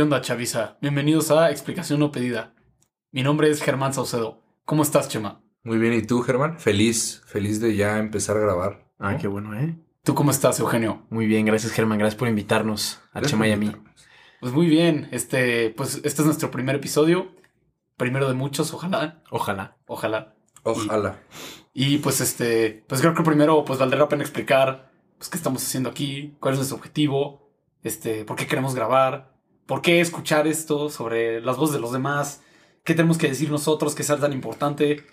¿Qué onda, Chavisa? Bienvenidos a Explicación No Pedida. Mi nombre es Germán Saucedo. ¿Cómo estás, Chema? Muy bien, ¿y tú, Germán? Feliz, feliz de ya empezar a grabar. Ah, qué bueno, ¿eh? ¿Tú cómo estás, Eugenio? Muy bien, gracias, Germán. Gracias por invitarnos a Chema y a mí. Pues muy bien, este, pues este es nuestro primer episodio. Primero de muchos, ojalá. Ojalá. Ojalá. Ojalá. Y, y, pues este, pues creo que primero pues valdrá la pena explicar pues qué estamos haciendo aquí, cuál es nuestro objetivo, este, por qué queremos grabar, por qué escuchar esto sobre las voces de los demás, qué tenemos que decir nosotros que sea tan importante,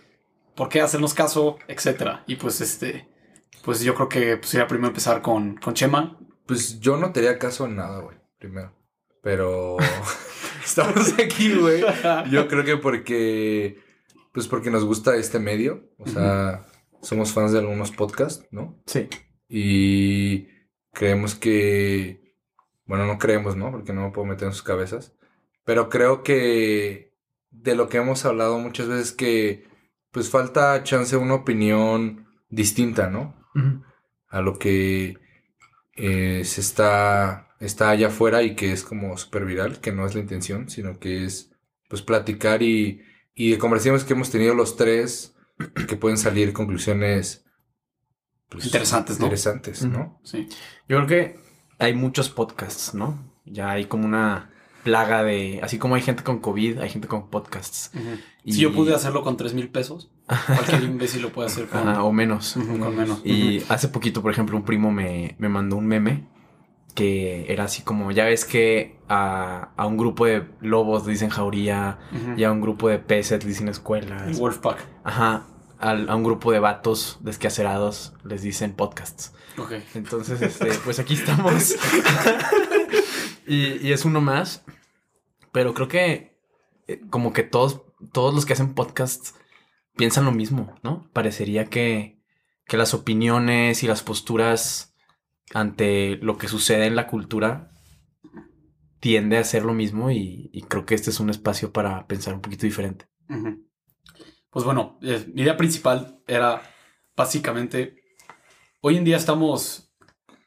por qué hacernos caso, etcétera. Y pues este, pues yo creo que pues, sería primero empezar con, con Chema. Pues yo no te haría caso en nada, güey, primero. Pero estamos aquí, güey. Yo creo que porque, pues porque nos gusta este medio. O sea, somos fans de algunos podcasts, ¿no? Sí. Y creemos que, bueno, no creemos, ¿no? Porque no me puedo meter en sus cabezas. Pero creo que de lo que hemos hablado muchas veces que, pues falta chance una opinión distinta, ¿no? Uh -huh. A lo que eh, se está, está allá afuera y que es como súper viral, que no es la intención, sino que es pues platicar y, y de conversaciones que hemos tenido los tres, que pueden salir conclusiones pues, interesantes, ¿no? Interesantes, ¿no? Uh -huh. Sí. Yo creo que hay muchos podcasts, ¿no? Ya hay como una plaga de. Así como hay gente con COVID, hay gente con podcasts. Uh -huh. y... Si yo pude hacerlo con 3 mil pesos, cualquier imbécil lo puede hacer con. Ajá, o menos. Uh -huh, con menos. Y hace poquito, por ejemplo, un primo me, me mandó un meme que era así como: ya ves que a, a un grupo de lobos le dicen jauría y a un grupo de peces le dicen escuelas. El Wolfpack. Ajá. A, a, un grupo de vatos desquacerados les dicen podcasts. Ok. Entonces, este, pues aquí estamos. y, y, es uno más. Pero creo que eh, como que todos, todos los que hacen podcasts piensan lo mismo, ¿no? Parecería que, que las opiniones y las posturas ante lo que sucede en la cultura tiende a ser lo mismo y, y creo que este es un espacio para pensar un poquito diferente. Uh -huh. Pues bueno, eh, mi idea principal era básicamente, hoy en día estamos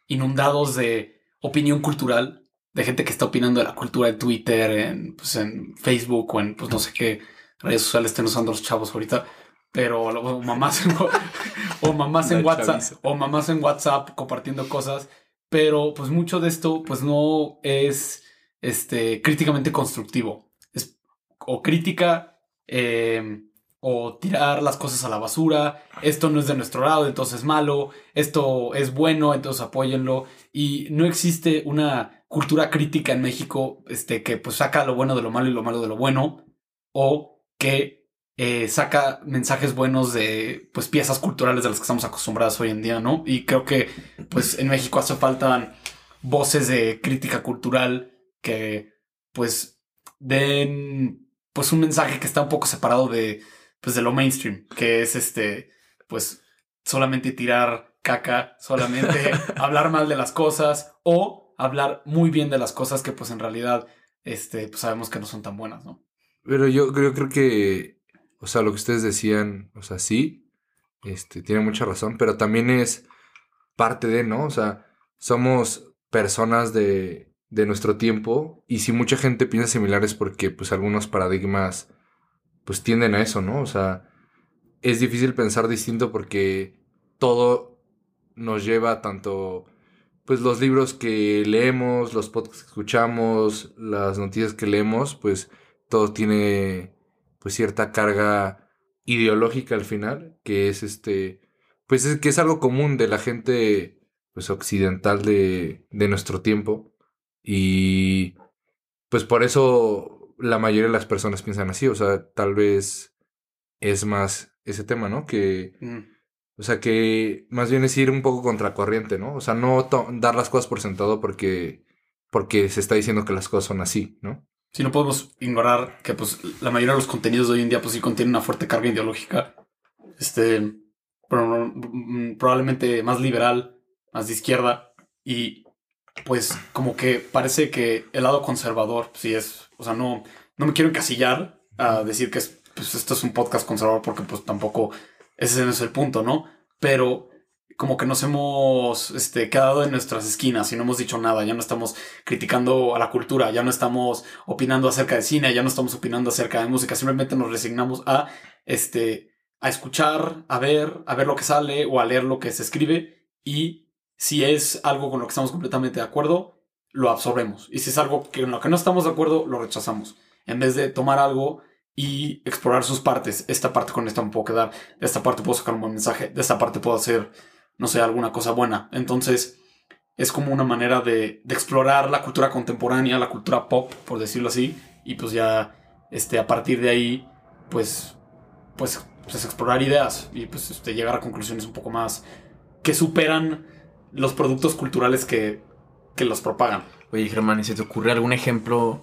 inundados de opinión cultural, de gente que está opinando de la cultura de Twitter, en, pues, en Facebook o en pues no sé qué redes sociales estén usando los chavos ahorita, pero o mamás en, o mamás en WhatsApp o mamás en WhatsApp compartiendo cosas, pero pues mucho de esto pues no es este críticamente constructivo, es o crítica eh, o tirar las cosas a la basura, esto no es de nuestro lado, entonces es malo, esto es bueno, entonces apóyenlo. Y no existe una cultura crítica en México este, que pues saca lo bueno de lo malo y lo malo de lo bueno, o que eh, saca mensajes buenos de pues piezas culturales de las que estamos acostumbrados hoy en día, ¿no? Y creo que pues en México hace falta voces de crítica cultural que pues den pues un mensaje que está un poco separado de pues de lo mainstream, que es este, pues solamente tirar caca, solamente hablar mal de las cosas o hablar muy bien de las cosas que pues en realidad este, pues sabemos que no son tan buenas, ¿no? Pero yo creo, creo que, o sea, lo que ustedes decían, o sea, sí, este, tiene mucha razón, pero también es parte de, ¿no? O sea, somos personas de, de nuestro tiempo y si mucha gente piensa similares porque pues algunos paradigmas pues tienden a eso, ¿no? O sea, es difícil pensar distinto porque todo nos lleva tanto, pues los libros que leemos, los podcasts que escuchamos, las noticias que leemos, pues todo tiene pues cierta carga ideológica al final, que es este, pues es que es algo común de la gente pues occidental de, de nuestro tiempo y pues por eso la mayoría de las personas piensan así, o sea, tal vez es más ese tema, ¿no? Que, mm. o sea, que más bien es ir un poco contracorriente, ¿no? O sea, no dar las cosas por sentado porque, porque se está diciendo que las cosas son así, ¿no? Sí, no podemos ignorar que, pues, la mayoría de los contenidos de hoy en día, pues, sí contienen una fuerte carga ideológica, este, pero, probablemente más liberal, más de izquierda, y, pues, como que parece que el lado conservador, sí es o sea, no, no me quiero encasillar a decir que es, pues, esto es un podcast conservador porque pues tampoco ese no es el punto, ¿no? Pero como que nos hemos este, quedado en nuestras esquinas y no hemos dicho nada, ya no estamos criticando a la cultura, ya no estamos opinando acerca de cine, ya no estamos opinando acerca de música, simplemente nos resignamos a, este, a escuchar, a ver, a ver lo que sale o a leer lo que se escribe. Y si es algo con lo que estamos completamente de acuerdo, lo absorbemos. Y si es algo con lo que no estamos de acuerdo, lo rechazamos. En vez de tomar algo y explorar sus partes. Esta parte con esta me puedo quedar, de esta parte puedo sacar un buen mensaje, de esta parte puedo hacer no sé, alguna cosa buena. Entonces, es como una manera de, de, explorar la cultura contemporánea, la cultura pop, por decirlo así, y pues ya, este, a partir de ahí, pues, pues, pues explorar ideas y pues este, llegar a conclusiones un poco más que superan los productos culturales que, que los propagan. Oye, Germán, ¿y se te ocurre algún ejemplo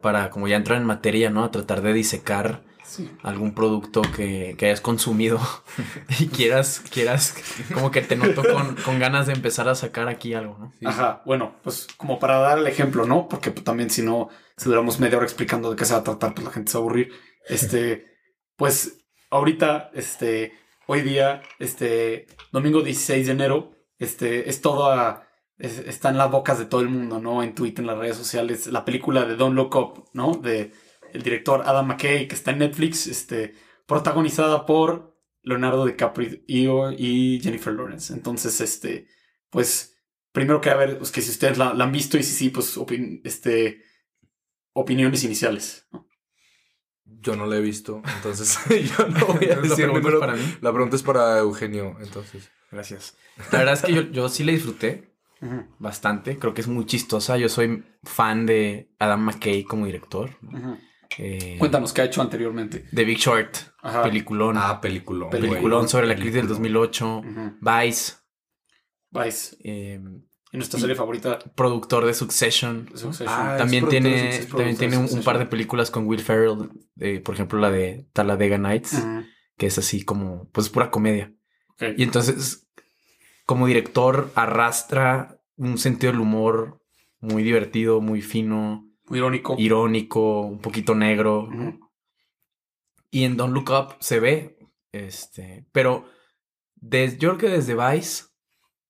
para, como ya entrar en materia, ¿no? A tratar de disecar Sí. algún producto que, que, hayas consumido y quieras, quieras, como que te noto con, con, ganas de empezar a sacar aquí algo, ¿no? Sí. Ajá, bueno, pues como para dar el ejemplo, ¿no? Porque pues, también si no, si duramos media hora explicando de qué se va a tratar, pues la gente se va a aburrir. Este, pues ahorita, este, hoy día, este, domingo 16 de enero, este, es todo a, es, está en las bocas de todo el mundo, ¿no? En Twitter, en las redes sociales, la película de Don't Look Up, ¿no? De el director Adam McKay, que está en Netflix, este, protagonizada por Leonardo DiCaprio y, Jennifer Lawrence. Entonces, este, pues, primero que a ver, pues, que si ustedes la, la, han visto y si sí, pues, este, opiniones iniciales. ¿no? Yo no la he visto, entonces yo no voy a decir la pregunta, para mí? la pregunta es para Eugenio, entonces. Gracias. La verdad es que yo, yo sí la disfruté uh -huh. bastante. Creo que es muy chistosa. Yo soy fan de Adam McKay como director. Uh -huh. Eh, Cuéntanos qué ha hecho anteriormente. The Big Short, Ajá. peliculón. Ah, peliculón. Peliculón sobre la crisis del 2008. Uh -huh. Vice. Vice. Eh, y nuestra serie favorita. Productor de Succession. Succession. Ah, también tiene, Succession. también tiene un, un, par de películas con Will Ferrell. Eh, por ejemplo, la de Talladega Nights. Uh -huh. Que es así como, pues pura comedia. Okay. Y entonces, como director, arrastra un sentido del humor muy divertido, muy fino. Muy irónico. Irónico, un poquito negro. Uh -huh. Y en Don't Look Up se ve. Este. Pero desde, yo creo que desde Vice.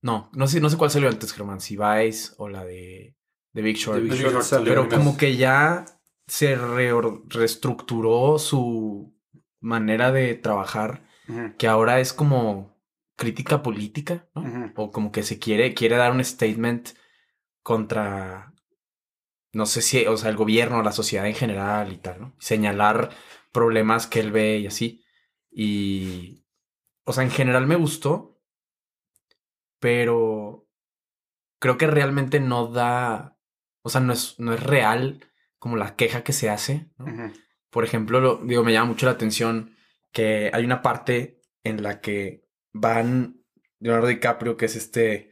No, no sé, no sé cuál salió antes, Germán. Si Vice o la de, de Big Short. Big Short pero como que ya se re reestructuró su manera de trabajar. Uh -huh. Que ahora es como crítica política, ¿no? Uh -huh. O como que se quiere, quiere dar un statement contra no sé si, o sea, el gobierno, la sociedad en general y tal, ¿no? Señalar problemas que él ve y así. Y, o sea, en general me gustó, pero creo que realmente no da, o sea, no es, no es real como la queja que se hace, ¿no? Uh -huh. Por ejemplo, lo, digo, me llama mucho la atención que hay una parte en la que van Leonardo DiCaprio, que es este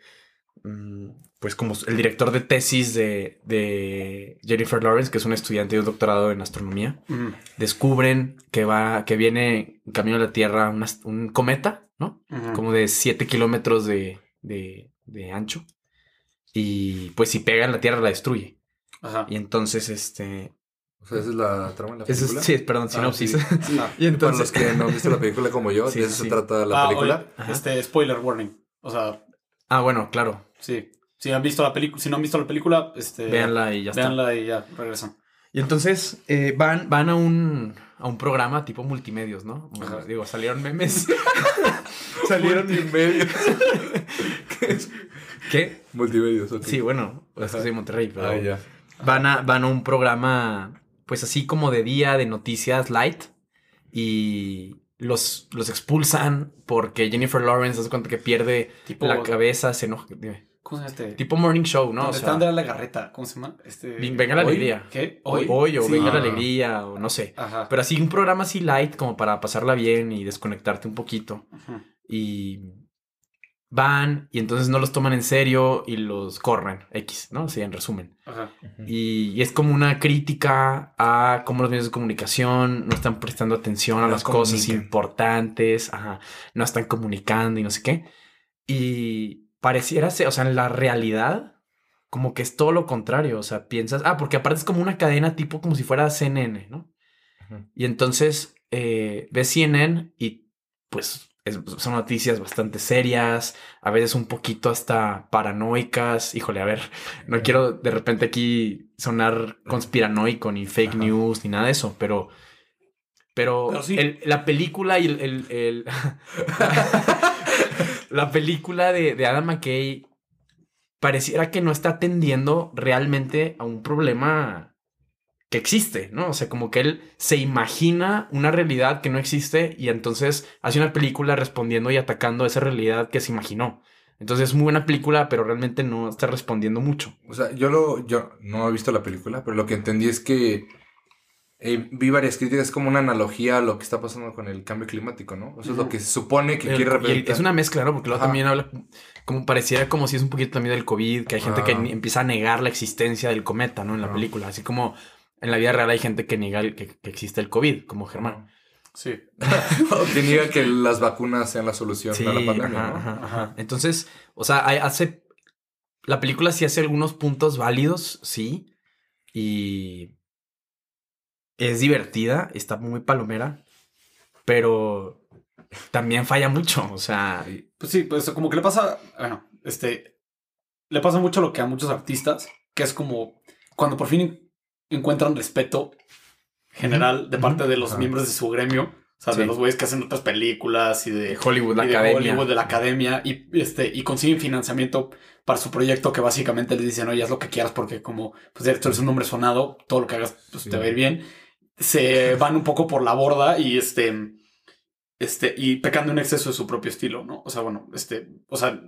mm, pues como el director de tesis de, de, Jennifer Lawrence, que es un estudiante de un doctorado en astronomía, mm. descubren que va, que viene en camino a la Tierra una, un cometa, ¿no? Uh -huh. Como de 7 kilómetros de, de, de, ancho. Y pues si pega en la Tierra la destruye. Ajá. Y entonces, este... O sea, esa es la trama de la película. Es, sí, perdón, sinopsis. Ah, sí. Sí. y entonces... Para los que no han visto la película como yo, sí, de eso se trata la ah, película. Oye, este, spoiler warning. O sea... Ah, bueno, claro. Sí. Si han visto la película, si no han visto la película, este, véanla y ya véanla está. y ya regresan. Y entonces eh, van, van a un a un programa tipo multimedios, ¿no? Ajá. Digo, salieron memes. salieron multimedios. ¿Qué? ¿Qué? Multimedios, okay. Sí, bueno, es que soy de Monterrey, pero ah, ya. Van a, van a un programa, pues así como de día, de noticias light. Y los, los expulsan porque Jennifer Lawrence hace cuenta que pierde tipo, la cabeza, se enoja. Dime. ¿Cómo se llama este? Tipo morning show, ¿no? O sea, está Andrea Legarreta. ¿Cómo se llama? Este... Venga la ¿Hoy? alegría. ¿Qué? Hoy. Hoy o sí. Venga ah. la alegría o no sé. Ajá. Pero así un programa así light como para pasarla bien y desconectarte un poquito. Ajá. Y van y entonces no los toman en serio y los corren. X, ¿no? Así en resumen. Ajá. Y, y, es como una crítica a cómo los medios de comunicación no están prestando atención a no las comunican. cosas importantes. Ajá. No están comunicando y no sé qué. Y pareciera ser, o sea, en la realidad, como que es todo lo contrario. O sea, piensas, ah, porque aparte es como una cadena tipo como si fuera CNN, ¿no? -huh. Y entonces eh, ves CNN y pues es- son noticias bastante serias, a veces un poquito hasta paranoicas. Híjole, a ver, no quiero de repente aquí sonar conspiranoico ni fake Ajá. news ni nada de eso, pero... Pero, Pero sí. el- la película y el... el- el- la película de, de Adam McKay pareciera que no está atendiendo realmente a un problema que existe, ¿no? O sea, como que él se imagina una realidad que no existe y entonces hace una película respondiendo y atacando esa realidad que se imaginó. Entonces es muy buena película, pero realmente no está respondiendo mucho. O sea, yo lo, yo no he visto la película, pero lo que entendí es que eh, vi varias críticas como una analogía a lo que está pasando con el cambio climático, ¿no? O sea, es lo que se supone que El- quiere representar. es una mezcla, ¿no? Porque luego Ajá. también habla como pareciera como si es un poquito también del COVID, que hay gente que Ah. empieza a negar la existencia del cometa, ¿no? En la Ah. película, así como en la vida real hay gente que niega el- que, que existe el COVID, como Germán. Sí. O que niega que las vacunas sean la solución Sí, a la pandemia, ajá, ¿no? ajá. Entonces, o sea, hay- hace. La película sí hace algunos puntos válidos, sí. Y. Es divertida, está muy palomera. Pero también falla mucho. O sea. Pues sí, pues como que le pasa, bueno, este, le pasa mucho lo que a muchos artistas, que es como cuando por fin encuentran respeto general de parte de los miembros de su gremio, o sea, de los güeyes que hacen otras películas y de, Hollywood, la y de academia. Hollywood, de la academia, y, este, y consiguen financiamiento para su proyecto que básicamente les dicen, oye, haz lo que quieras porque como pues eres- un hombre sonado, todo lo que hagas pues, Sí. te va a ir bien. Se van un poco por la borda y este, este, y pecando en exceso de su propio estilo, ¿no? O sea, bueno, este, o sea,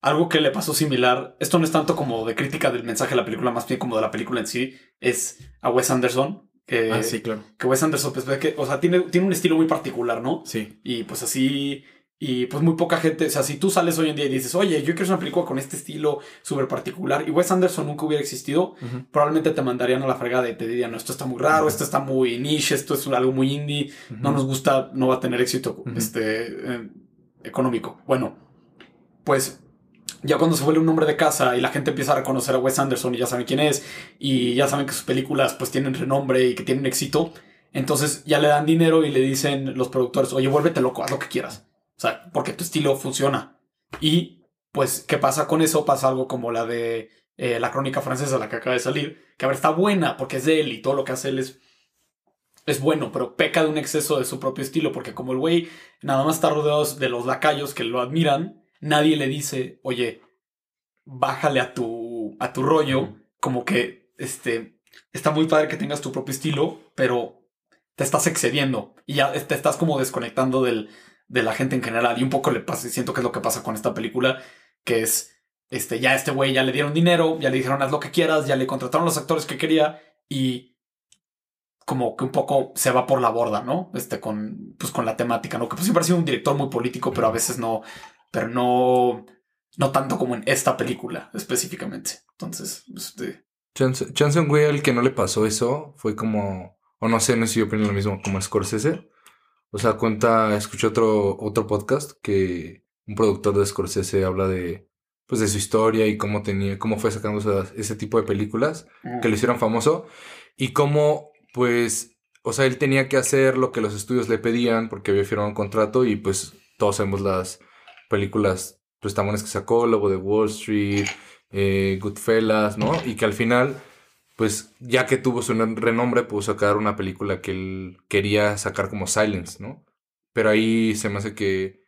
algo que le pasó similar, esto no es tanto como de crítica del mensaje de la película, más bien como de la película en sí, es a Wes Anderson, que, Ah, sí, claro. que Wes Anderson, pues, que, o sea, tiene, tiene un estilo muy particular, ¿no? Sí. Y pues así, y pues muy poca gente, o sea, si tú sales hoy en día y dices, oye, yo quiero una película con este estilo súper particular y Wes Anderson nunca hubiera existido, probablemente te mandarían a la fregada y te dirían, no, esto está muy raro, esto está muy niche, esto es algo muy indie, no nos gusta, no va a tener éxito este, eh, económico. Bueno, pues ya cuando se vuelve un hombre de casa y la gente empieza a reconocer a Wes Anderson y ya saben quién es y ya saben que sus películas pues tienen renombre y que tienen éxito, entonces ya le dan dinero y le dicen los productores, oye, vuélvete loco, haz lo que quieras. O sea, porque tu estilo funciona. Y pues, ¿qué pasa con eso? Pasa algo como la de eh, la crónica francesa, la que acaba de salir, que a ver, está buena porque es de él y todo lo que hace él es, es bueno, pero peca de un exceso de su propio estilo, porque como el güey nada más está rodeado de los lacayos que lo admiran, nadie le dice, oye, bájale a tu, a tu rollo, como que este, está muy padre que tengas tu propio estilo, pero te estás excediendo y ya te estás como desconectando del, de la gente en general. Y un poco le pasa, siento que es lo que pasa con esta película, que es, este, ya este güey ya le dieron dinero, ya le dijeron haz lo que quieras, ya le contrataron los actores que quería y como que un poco se va por la borda, ¿no? Este, con, pues con la temática, ¿no? Que pues siempre ha sido un director muy político, pero a veces no, pero no, no tanto como en esta película específicamente. Entonces, este, chance un güey al que no le pasó eso fue como, o no sé, no sé si yo opino lo mismo, como Scorsese. O sea, cuenta, escuché otro, otro podcast que un productor de Scorsese habla de, pues, de su historia y cómo tenía, cómo fue sacando ese tipo de películas que lo hicieron famoso y cómo, pues, o sea, él tenía que hacer lo que los estudios le pedían porque había firmado un contrato y pues todos sabemos las películas pues tan buenas que sacó, Lobo de Wall Street, eh, Goodfellas, ¿no? Y que al final, pues, ya que tuvo su renombre, pudo sacar una película que él quería sacar como Silence, ¿no? Pero ahí se me hace que,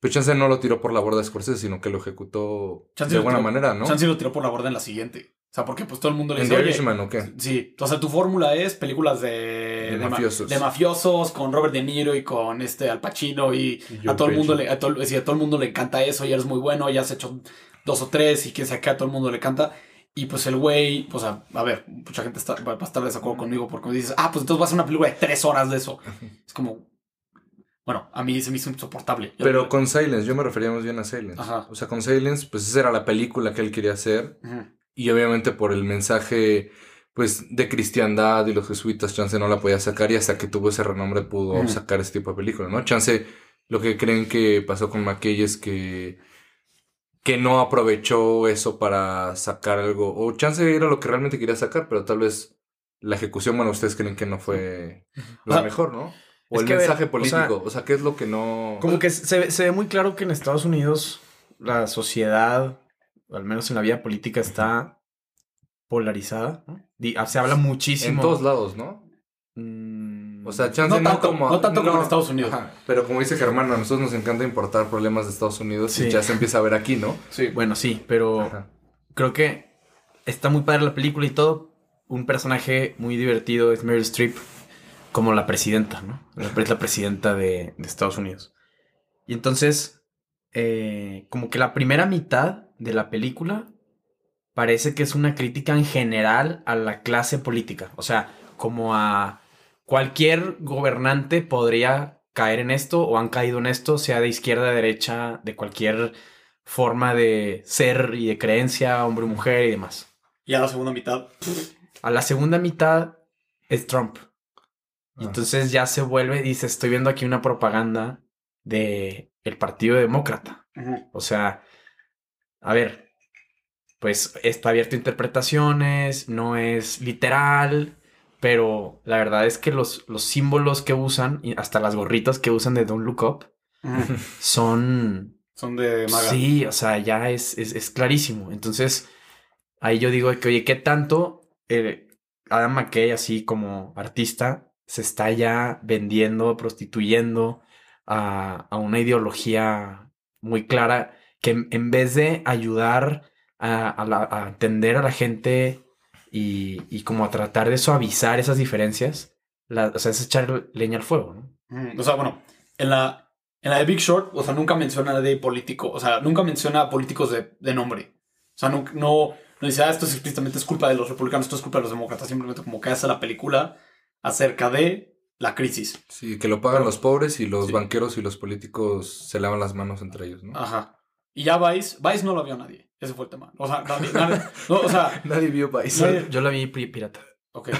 pues, Chance no lo tiró por la borda de Scorsese, sino que lo ejecutó Chance de buena tiró- manera, ¿no? Chance lo tiró por la borda en la siguiente. O sea, porque pues todo el mundo le ¿En dice, The oye, Irishman o qué? Sí, o sea, tu fórmula es películas de, De ma- mafiosos. de mafiosos con Robert De Niro y con este Al Pacino y Y a todo el mundo le a todo, sí, a todo el mundo le encanta eso y eres muy bueno, ya has hecho dos o tres y quién sabe qué, a todo el mundo le encanta. Y pues el güey, pues a, a ver, mucha gente está, va a estar de desacuerdo conmigo porque me dices, ah, pues entonces vas a hacer una película de tres horas de eso. Es como, bueno, a mí se me hizo insoportable. Yo- Pero con Silence, yo me refería más bien a Silence. Ajá. O sea, con Silence, pues esa era la película que él quería hacer. Y obviamente por el mensaje, pues, de cristiandad y los jesuitas, Chance no la podía sacar y hasta que tuvo ese renombre pudo sacar ese tipo de película, ¿no? Chance, lo que creen que pasó con McKay es que, que no aprovechó eso para sacar algo. O Chance era lo que realmente quería sacar, pero tal vez la ejecución, bueno, ustedes creen que no fue lo Ah. mejor, ¿no? O Es el ver, mensaje o político. sea, O sea, ¿qué es lo que no. Como que se, ve- se ve muy claro que en Estados Unidos la sociedad, o al menos en la vida política, está polarizada. ¿no? Ah, Se habla muchísimo. En todos lados, ¿no? Mm, O sea, chance No no, tanto- como. no tanto como en Estados Unidos. Ajá, pero como dice Germán, a nosotros nos encanta importar problemas de Estados Unidos Sí. y ya se empieza a ver aquí, ¿no? Sí. bueno, sí, pero Ajá. creo que está muy padre la película y todo. Un personaje muy divertido es Meryl Streep como la presidenta, ¿no? Es la presidenta de, de Estados Unidos. Y entonces, eh, como que la primera mitad de la película parece que es una crítica en general a la clase política. O sea, como a cualquier gobernante podría caer en esto o han caído en esto, sea de izquierda, de derecha, de cualquier forma de ser y de creencia, hombre, mujer y demás. Y a la segunda mitad. A la segunda mitad es Trump. Y Ah. entonces ya se vuelve, dice, estoy viendo aquí una propaganda de el Partido Demócrata. O sea, a ver, pues está abierto a interpretaciones, no es literal, pero la verdad es que los, los símbolos que usan, y hasta las gorritas que usan de Don't Look Up, Ujú. son Son de maga. Sí, o sea, ya es, es, es clarísimo. Entonces, ahí yo digo que, oye, ¿qué tanto eh, Adam McKay, así como artista, se está ya vendiendo, prostituyendo a, a una ideología muy clara que en vez de ayudar a, a la- a entender a la gente y, y como a tratar de suavizar esas diferencias, la- o sea, es echar leña al fuego, ¿no? O sea, bueno, en la, en la de Big Short, o sea, nunca menciona de político. O sea, nunca menciona a políticos de, de nombre. O sea, no, no, no dice, ah, esto es explícitamente es culpa de los republicanos, esto es culpa de los demócratas. Simplemente como que hace la película acerca de la crisis. Sí, que lo pagan los pobres y los Sí. banqueros y los políticos se lavan las manos entre ellos, ¿no? Ajá. Y ya Vice, Vice no lo vio nadie. Ese fue el tema. O sea, nadie, nadie- no, o sea, Nadie vio país. Nadie- Yo la vi pirata. ok.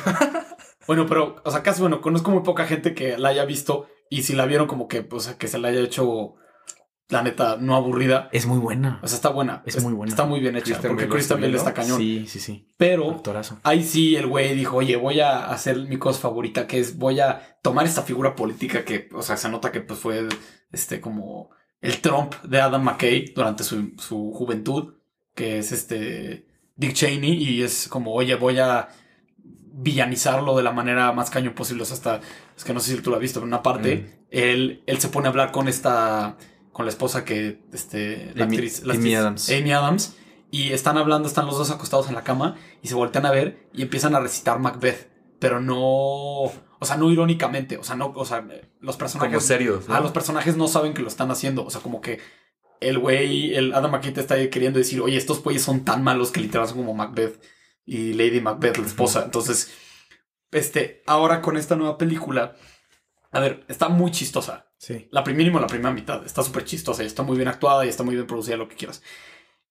Bueno, pero, o sea, casi, bueno, conozco muy poca gente que la haya visto y si la vieron como que, o sea, que se la haya hecho, la neta, no aburrida. Es muy buena. O sea, está buena. Es muy buena. Está muy bien hecha. Christian porque Bale también, está ¿no? cañón. Sí, sí, sí. Pero Actorazo. ahí sí el güey dijo, oye, voy a hacer mi cosa favorita, que es voy a tomar esta figura política que, o sea, se nota que pues fue este como el Trump de Adam McKay durante su, su juventud, que es este Dick Cheney, y es como, oye, voy a villanizarlo de la manera más cañón posible. O sea, hasta, es que no sé si tú lo has visto, pero una parte, él, él se pone a hablar con esta, con la esposa que, este, la Amy- actriz, la Amy actriz- Adams. Amy Adams. Y están hablando, están los dos acostados en la cama y se voltean a ver y empiezan a recitar Macbeth. Pero no, o sea, no irónicamente. O sea, no, o sea, los personajes. Como serios, ¿no? Ah, los personajes no saben que lo están haciendo. O sea, como que el güey, el Adam McKay te está queriendo decir, oye, estos güeyes son tan malos que literal son como Macbeth y Lady Macbeth, la esposa. Entonces, este, ahora con esta nueva película, a ver, está muy chistosa. Sí. La primera la primera mitad está súper chistosa y está muy bien actuada y está muy bien producida, lo que quieras.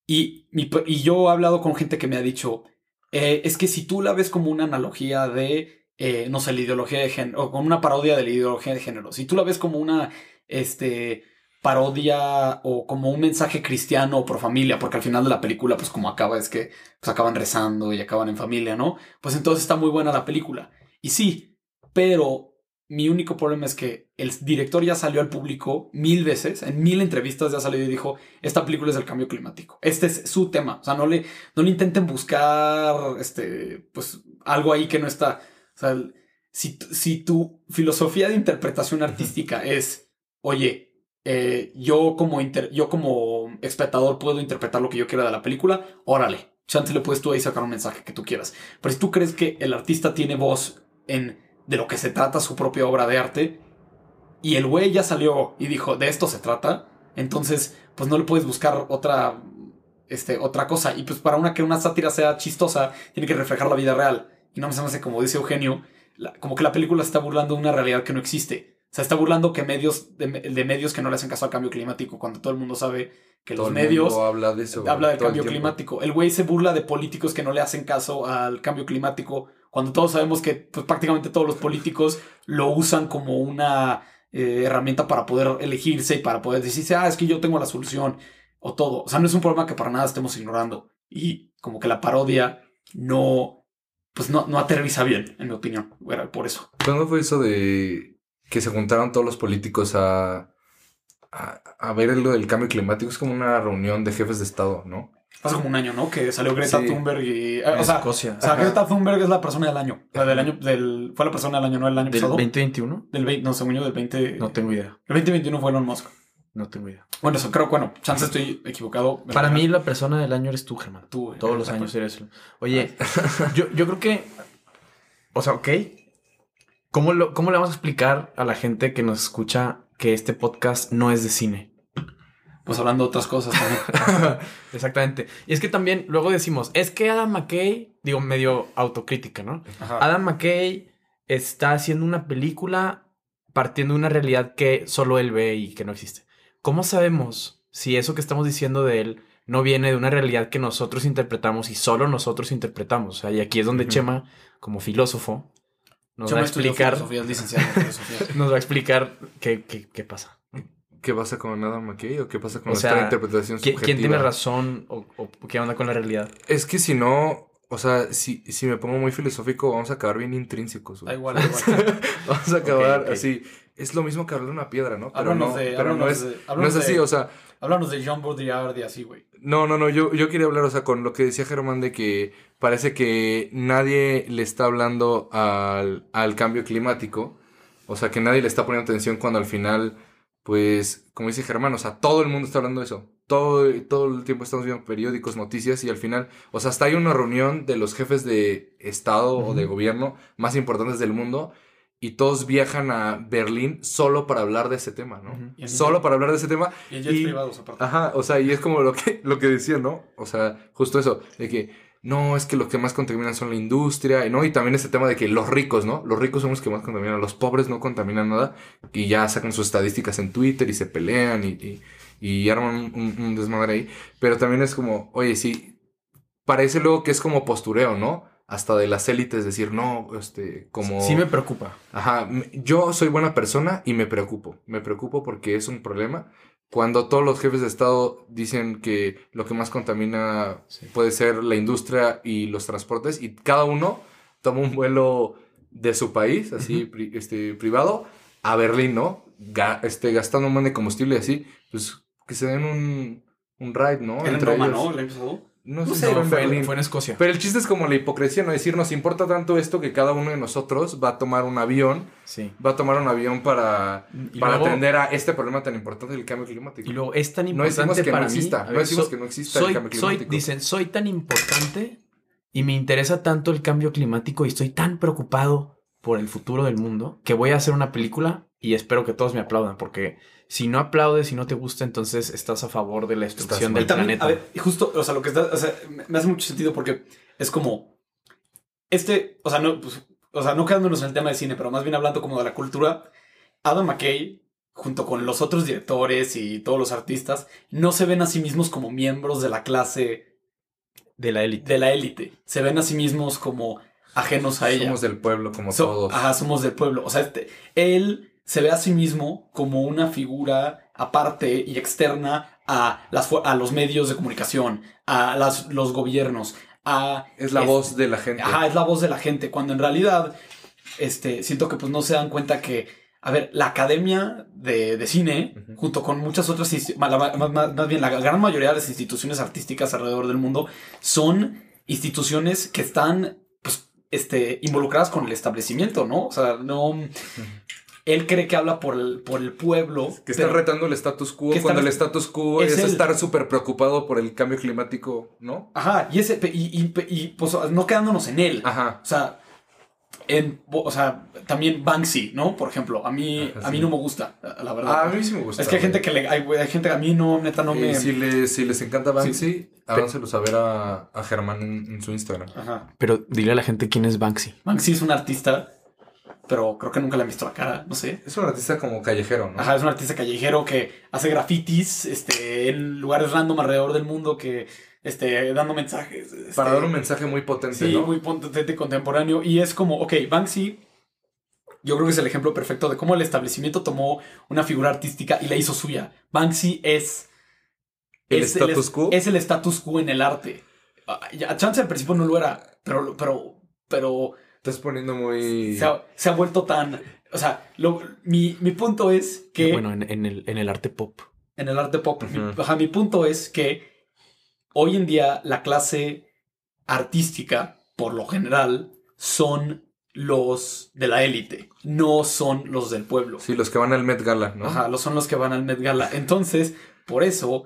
Y, mi y yo he hablado con gente que me ha dicho, eh, es que si tú la ves como una analogía de, eh, no sé, la ideología de género, o como una parodia de la ideología de género, si tú la ves como una, este, parodia o como un mensaje cristiano o pro familia, porque al final de la película, pues como acaba es que pues acaban rezando y acaban en familia, ¿no? Pues entonces está muy buena la película. Y sí, pero mi único problema es que el director ya salió al público mil veces, en mil entrevistas ya salió y dijo, esta película es el cambio climático. Este es su tema. O sea, no le, no le intenten buscar, este, pues, algo ahí que no está. O sea, si, si tu filosofía de interpretación artística es, oye, eh, yo, como inter- yo como espectador puedo interpretar lo que yo quiera de la película, órale. Chance le puedes tú ahí sacar un mensaje que tú quieras. Pero si tú crees que el artista tiene voz en de lo que se trata su propia obra de arte, y el güey ya salió y dijo, de esto se trata, entonces, pues no le puedes buscar otra, este, otra cosa. Y pues para una que una sátira sea chistosa, tiene que reflejar la vida real. Y no me hace, como dice Eugenio, como que la película está burlando de una realidad que no existe. Se está burlando que medios, de, de medios que no le hacen caso al cambio climático, cuando todo el mundo sabe que Todo los el medios mundo habla de eso. habla del el cambio climático. El güey se burla de políticos que no le hacen caso al cambio climático, cuando todos sabemos que pues, prácticamente todos los políticos lo usan como una eh, herramienta para poder elegirse y para poder decirse, ah, es que yo tengo la solución o todo. O sea, no es un problema que para nada estemos ignorando. Y como que la parodia no, pues no, no aterriza bien, en mi opinión. Era por eso. ¿Cuándo fue eso de que se juntaron todos los políticos a, a, a ver lo del cambio climático. Es como una reunión de jefes de Estado, ¿no? Hace como un año, ¿no? Que salió Greta Sí. Thunberg y... eh, o sea, Escocia. o sea, Ajá. Greta Thunberg es la persona del año. La del año... Del, fue la persona del año, no el año ¿Del pasado. 2021? Del 20... No, según yo, del 20... No tengo idea. El 2021 fue Elon Musk. No tengo idea. Bueno, eso creo, bueno, chance estoy equivocado. Para mí, la persona del año eres tú, Germán. Tú, güey. Todos los años eres. Oye, yo, yo creo que. O sea, ok. ¿Cómo, lo- ¿Cómo le vamos a explicar a la gente que nos escucha que este podcast no es de cine? Pues hablando de otras cosas también. Exactamente. Y es que también luego decimos, es que Adam McKay, digo, medio autocrítica, ¿no? Ajá. Adam McKay está haciendo una película partiendo de una realidad que solo él ve y que no existe. ¿Cómo sabemos si eso que estamos diciendo de él no viene de una realidad que nosotros interpretamos y solo nosotros interpretamos? O sea, y aquí es donde. Chema, como filósofo, nos Yo va a explicar, filosofía, es licenciado en filosofía. nos va a explicar qué, qué, qué pasa. ¿Qué pasa con Adam McKay o qué pasa con O nuestra sea, interpretación ¿Quién, subjetiva? quién tiene razón o, o qué onda con la realidad? Es que si no, o sea, si, si me pongo muy filosófico, vamos a acabar bien intrínsecos. Da igual, da igual. Vamos a acabar así. Es lo mismo que hablar de una piedra, ¿no? Pero Háblanos no, de- pero no es, de- no es háblanos así, de- o sea, Háblanos de Jean Baudrillard y así, güey. no, no, no, yo, yo quería hablar, o sea, con lo que decía Germán de que parece que nadie le está hablando al, al cambio climático, o sea, que nadie le está poniendo atención cuando al final, pues, como dice Germán, o sea, todo el mundo está hablando de eso. Todo, todo el tiempo estamos viendo periódicos, noticias y al final, o sea, hasta hay una reunión de los jefes de Estado o de gobierno más importantes del mundo y todos viajan a Berlín solo para hablar de ese tema, ¿no? Solo para hablar de ese tema Y en jets Y- privados, aparte. Ajá, o sea, y es como lo que, lo que decía, ¿no? O sea, justo eso, de que no, es que los que más contaminan son la industria, ¿no? Y también ese tema de que los ricos, ¿no? Los ricos son los que más contaminan, los pobres no contaminan nada y ya sacan sus estadísticas en Twitter y se pelean y, y, y arman un, un desmadre ahí. Pero también es como, oye, sí, parece luego que es como postureo, ¿no? Hasta de las élites decir, no, este, como... Sí me preocupa. Ajá, yo soy buena persona y me preocupo. Me preocupo porque es un problema. Cuando todos los jefes de Estado dicen que lo que más contamina Sí. puede ser la industria y los transportes y cada uno toma un vuelo de su país, así, pri- este, privado, a Berlín, ¿no? Ga- este, gastando un montón de combustible y así, pues que se den un, un ride, ¿no? En Entre Roma, ellos. ¿no? No, No sé, si fue en fue, Berlín. fue en Escocia. Pero el chiste es como la hipocresía, ¿no? Decir, nos importa tanto esto que cada uno de nosotros va a tomar un avión, Sí. va a tomar un avión para, para luego- atender a este problema tan importante del cambio climático. Y luego es tan no decimos importante que para no mí. exista, no decimos so- que no exista soy, el cambio soy- climático. dicen, soy tan importante y me interesa tanto el cambio climático y estoy tan preocupado por el futuro del mundo que voy a hacer una película y espero que todos me aplaudan porque si no aplaudes y no te gusta entonces estás a favor de la destrucción del también, planeta. a ver, justo, o sea, lo que está, o sea, me- me hace mucho sentido porque es como, este, o sea, no, pues, o sea, no quedándonos en el tema de cine, pero más bien hablando como de la cultura, Adam McKay, junto con los otros directores y todos los artistas, no se ven a sí mismos como miembros de la clase de la élite. de la élite, se ven a sí mismos como ajenos a ella. Somos del pueblo como So- todos. Ajá, somos del pueblo. O sea, este, él se ve a sí mismo como una figura aparte y externa a, las, a los medios de comunicación, a las, los gobiernos, a... es la es- voz de la gente. Ajá, es la voz de la gente, cuando en realidad este, siento que pues no se dan cuenta que, a ver, la academia de, de cine, junto con muchas otras, más, más- más bien la gran mayoría de las instituciones artísticas alrededor del mundo, son instituciones que están pues, este, involucradas con el establecimiento, ¿no? O sea, no... Él cree que habla por el, por el pueblo. Que están pero- retando el status quo cuando el status quo es es, el- estar súper preocupado por el cambio climático, ¿no? Ajá, y ese, y, y- y, pues no quedándonos en él. Ajá. O sea, en, o sea, también Banksy, ¿no? Por ejemplo, a mí, Ajá, a mí sí. no me gusta, la la verdad. Ah, a mí sí me gusta. es que hay gente que le, hay, gente que a mí no, neta, no Y me. si, les, si les encanta Banksy, háganselo saber a, a Germán en, en su Instagram. Ajá. Pero dile a la gente quién es Banksy. Banksy es un artista, pero creo que nunca le han visto la cara, no sé. Es un artista como callejero, ¿no? Ajá, es un artista callejero que hace grafitis este, en lugares random alrededor del mundo que este, dando mensajes. este, Para dar un mensaje muy potente, Sí, ¿no? muy potente contemporáneo. Y es como, ok, Banksy, yo creo que es el ejemplo perfecto de cómo el establecimiento tomó una figura artística y la hizo suya. Banksy es. ¿El es status quo? Es el status quo en el arte. Ah, ya, Chance al principio no lo era, pero, pero, pero Estás poniendo muy. se ha, se ha vuelto tan. O sea, lo- mi, mi punto es que Bueno, en, en el, en el arte pop. en el arte pop, mi- Ujú. ajá, mi punto es que hoy en día la clase artística, por lo general, son los de la élite, no son los del pueblo. Sí, los que van al Met Gala, ¿no? Ajá, los son los que van al Met Gala. Entonces, por eso,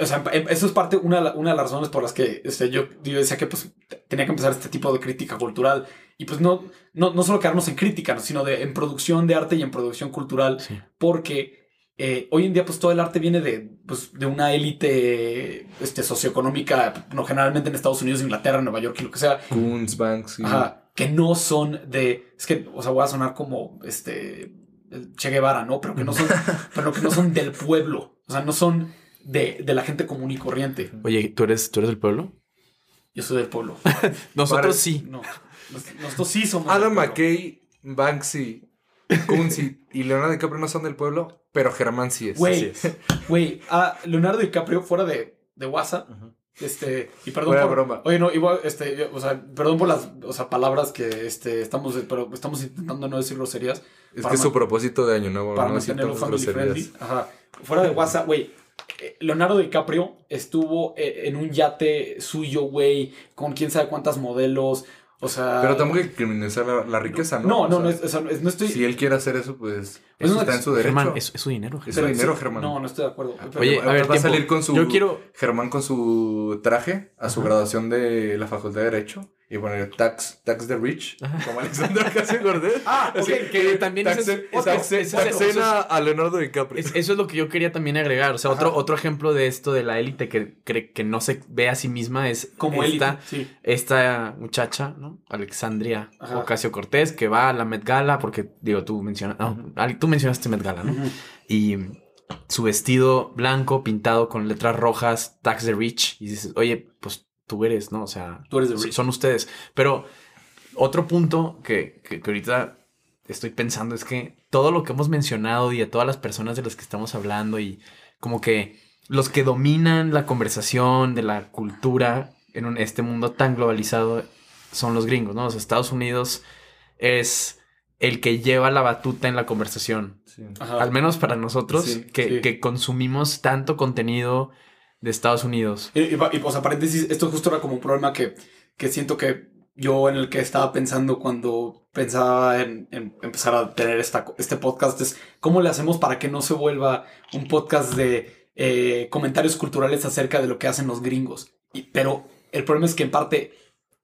o sea, em- eso es parte, una, una de las razones por las que este, yo, yo decía que pues tenía que empezar este tipo de crítica cultural. Y pues no, no, no solo quedarnos en crítica, sino de, en producción de arte y en producción cultural, Sí. porque eh, hoy en día pues todo el arte viene de, pues, de una élite este, socioeconómica, no generalmente en Estados Unidos, Inglaterra, Nueva York y lo que sea, Coons, Banks y... Ajá, que no son de. Es que, o sea, voy a sonar como este. Che Guevara, ¿no? Pero que no son. pero que no son del pueblo. O sea, no son de, de la gente común y corriente. Oye, ¿tú eres, ¿tú eres del pueblo? Yo soy del pueblo. Nosotros sí. No. nos- Nosotros sí somos. Adam. McKay, Banksy, Kunzi y Leonardo DiCaprio no son del pueblo, pero Germán sí es. Güey, güey, a Leonardo DiCaprio fuera de, de WhatsApp. Este, y perdón de por, broma. Oye, no, igual, este, o sea, perdón por las, o sea, palabras que, este, estamos, pero estamos intentando no decir groserías. Es que es su propósito de año nuevo, para no decir family groserías. friendly. Ajá. Fuera de WhatsApp, güey. Eh, Leonardo DiCaprio estuvo eh, en un yate suyo, güey, con quién sabe cuántas modelos. O sea. Pero tampoco hay que criminalizar la, la riqueza, ¿no? No, O no, sea, no, es- o sea, no es- estoy. Si él quiere hacer eso, pues Es eso está en su derecho. Germán, es, es su dinero. Es Germán. su dinero, Germán. No, no estoy de acuerdo. Pero- Oye, a ver, va a salir con su Yo quiero... Germán con su traje a su Ajá. graduación de la Facultad de Derecho y poner tax, tax the rich, como Alexander Ocasio Cortez. Ah, que también ese es- taxen, ok, taxen- ese es- taxen eso es- a, a Leonardo DiCaprio. Es- eso es lo que yo quería también agregar. O sea, otro, Ajá. otro ejemplo de esto de la élite que cree que no se ve a sí misma es Como esta. Sí. esta muchacha, ¿no? Alexandria. Ocasio Cortés, que va a la Met Gala, porque digo, tú mencionas, no, tú mencionaste Met Gala, ¿no? Y su vestido blanco pintado con letras rojas, Tax the Rich, y dices, oye, pues tú eres, ¿no? O sea, Tú eres rich. son ustedes. Pero otro punto que, que, que ahorita estoy pensando es que todo lo que hemos mencionado y a todas las personas de las que estamos hablando y como que los que dominan la conversación de la cultura en un- este mundo tan globalizado son los gringos, ¿no? Sea, Estados Unidos es el que lleva la batuta en la conversación. Sí. Al menos para nosotros Sí, que, sí. que consumimos tanto contenido de Estados Unidos. Y, o sea, paréntesis, esto justo era como un problema que, que siento que yo en el que estaba pensando cuando pensaba en, en empezar a tener esta, este podcast es cómo le hacemos para que no se vuelva un podcast de eh, comentarios culturales acerca de lo que hacen los gringos. Y, pero el problema es que en parte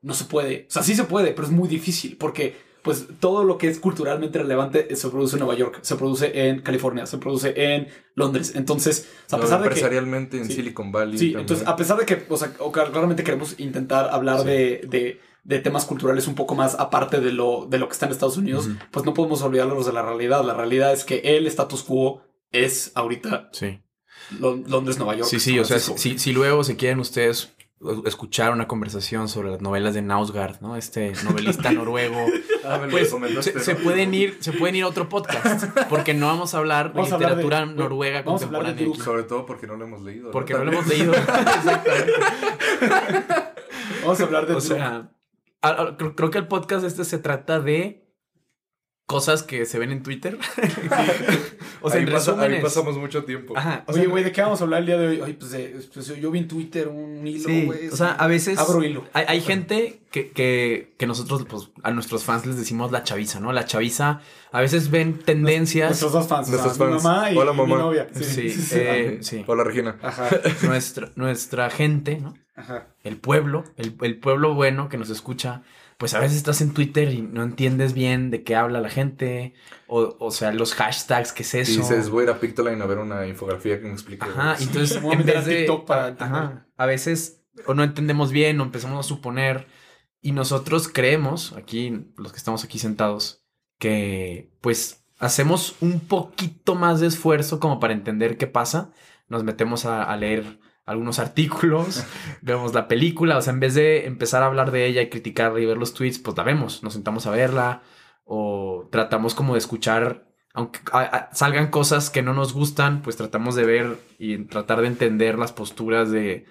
no se puede. O sea, sí se puede, pero es muy difícil porque pues todo lo que es culturalmente relevante se produce en Nueva York, se produce en California, se produce en Londres. Entonces, a No, pesar de que... empresarialmente en sí. Silicon Valley. Sí, también. entonces, a pesar de que, o sea, claramente queremos intentar hablar Sí. de, de, de temas culturales un poco más aparte de lo, de lo que está en Estados Unidos, pues no podemos olvidarnos de la realidad. La realidad es que el status quo es ahorita Sí. Lon- Londres, Nueva York. Sí, sí, o sea, si luego se quieren ustedes escuchar una conversación sobre las novelas de Nausgard, ¿no? Este novelista noruego, Ah, me lo pues se, pueden ir, se pueden ir a otro podcast, porque no vamos a hablar de hablar literatura noruega vamos a hablar de contemporánea. Sobre todo porque no lo hemos leído. Porque no lo hemos leído. Exactamente. Vamos a hablar de O sea, a- a- creo, creo que el podcast este se trata de cosas que se ven en Twitter. o sea, ahí, en pasa- ahí resúmenes. pasamos mucho tiempo. Ajá. o Oye, güey, ¿de qué vamos a hablar el día de hoy? Ay, pues, de- pues, yo vi en Twitter un hilo, Sí, güey. o sea, a veces Abro hilo. hay, hay gente que, que, que nosotros, pues, a nuestros fans les decimos la chaviza, ¿no? La chaviza, a veces ven tendencias. Nuestros dos fans. Nuestros o sea, mi fans. mamá y, Hola, y mi mamá. novia. Sí, eh, sí. Hola, Regina. Ajá, Nuestra, nuestra gente, ¿no? Ajá. El pueblo, el, el pueblo bueno que nos escucha, pues a veces estás en Twitter y no entiendes bien de qué habla la gente, o, o sea, los hashtags, qué es Y eso. dices, voy a ir a Pictoline a ver una infografía que me explique. Ajá, y entonces en vez de para ajá, a veces o no entendemos bien o empezamos a suponer y nosotros creemos aquí los que estamos aquí sentados que pues hacemos un poquito más de esfuerzo como para entender qué pasa, nos metemos a, a leer algunos artículos, vemos la película, o sea, en vez de empezar a hablar de ella y criticarla y ver los tweets, pues la vemos, nos sentamos a verla o tratamos como de escuchar aunque a- a- salgan cosas que no nos gustan, pues tratamos de ver y tratar de entender las posturas de,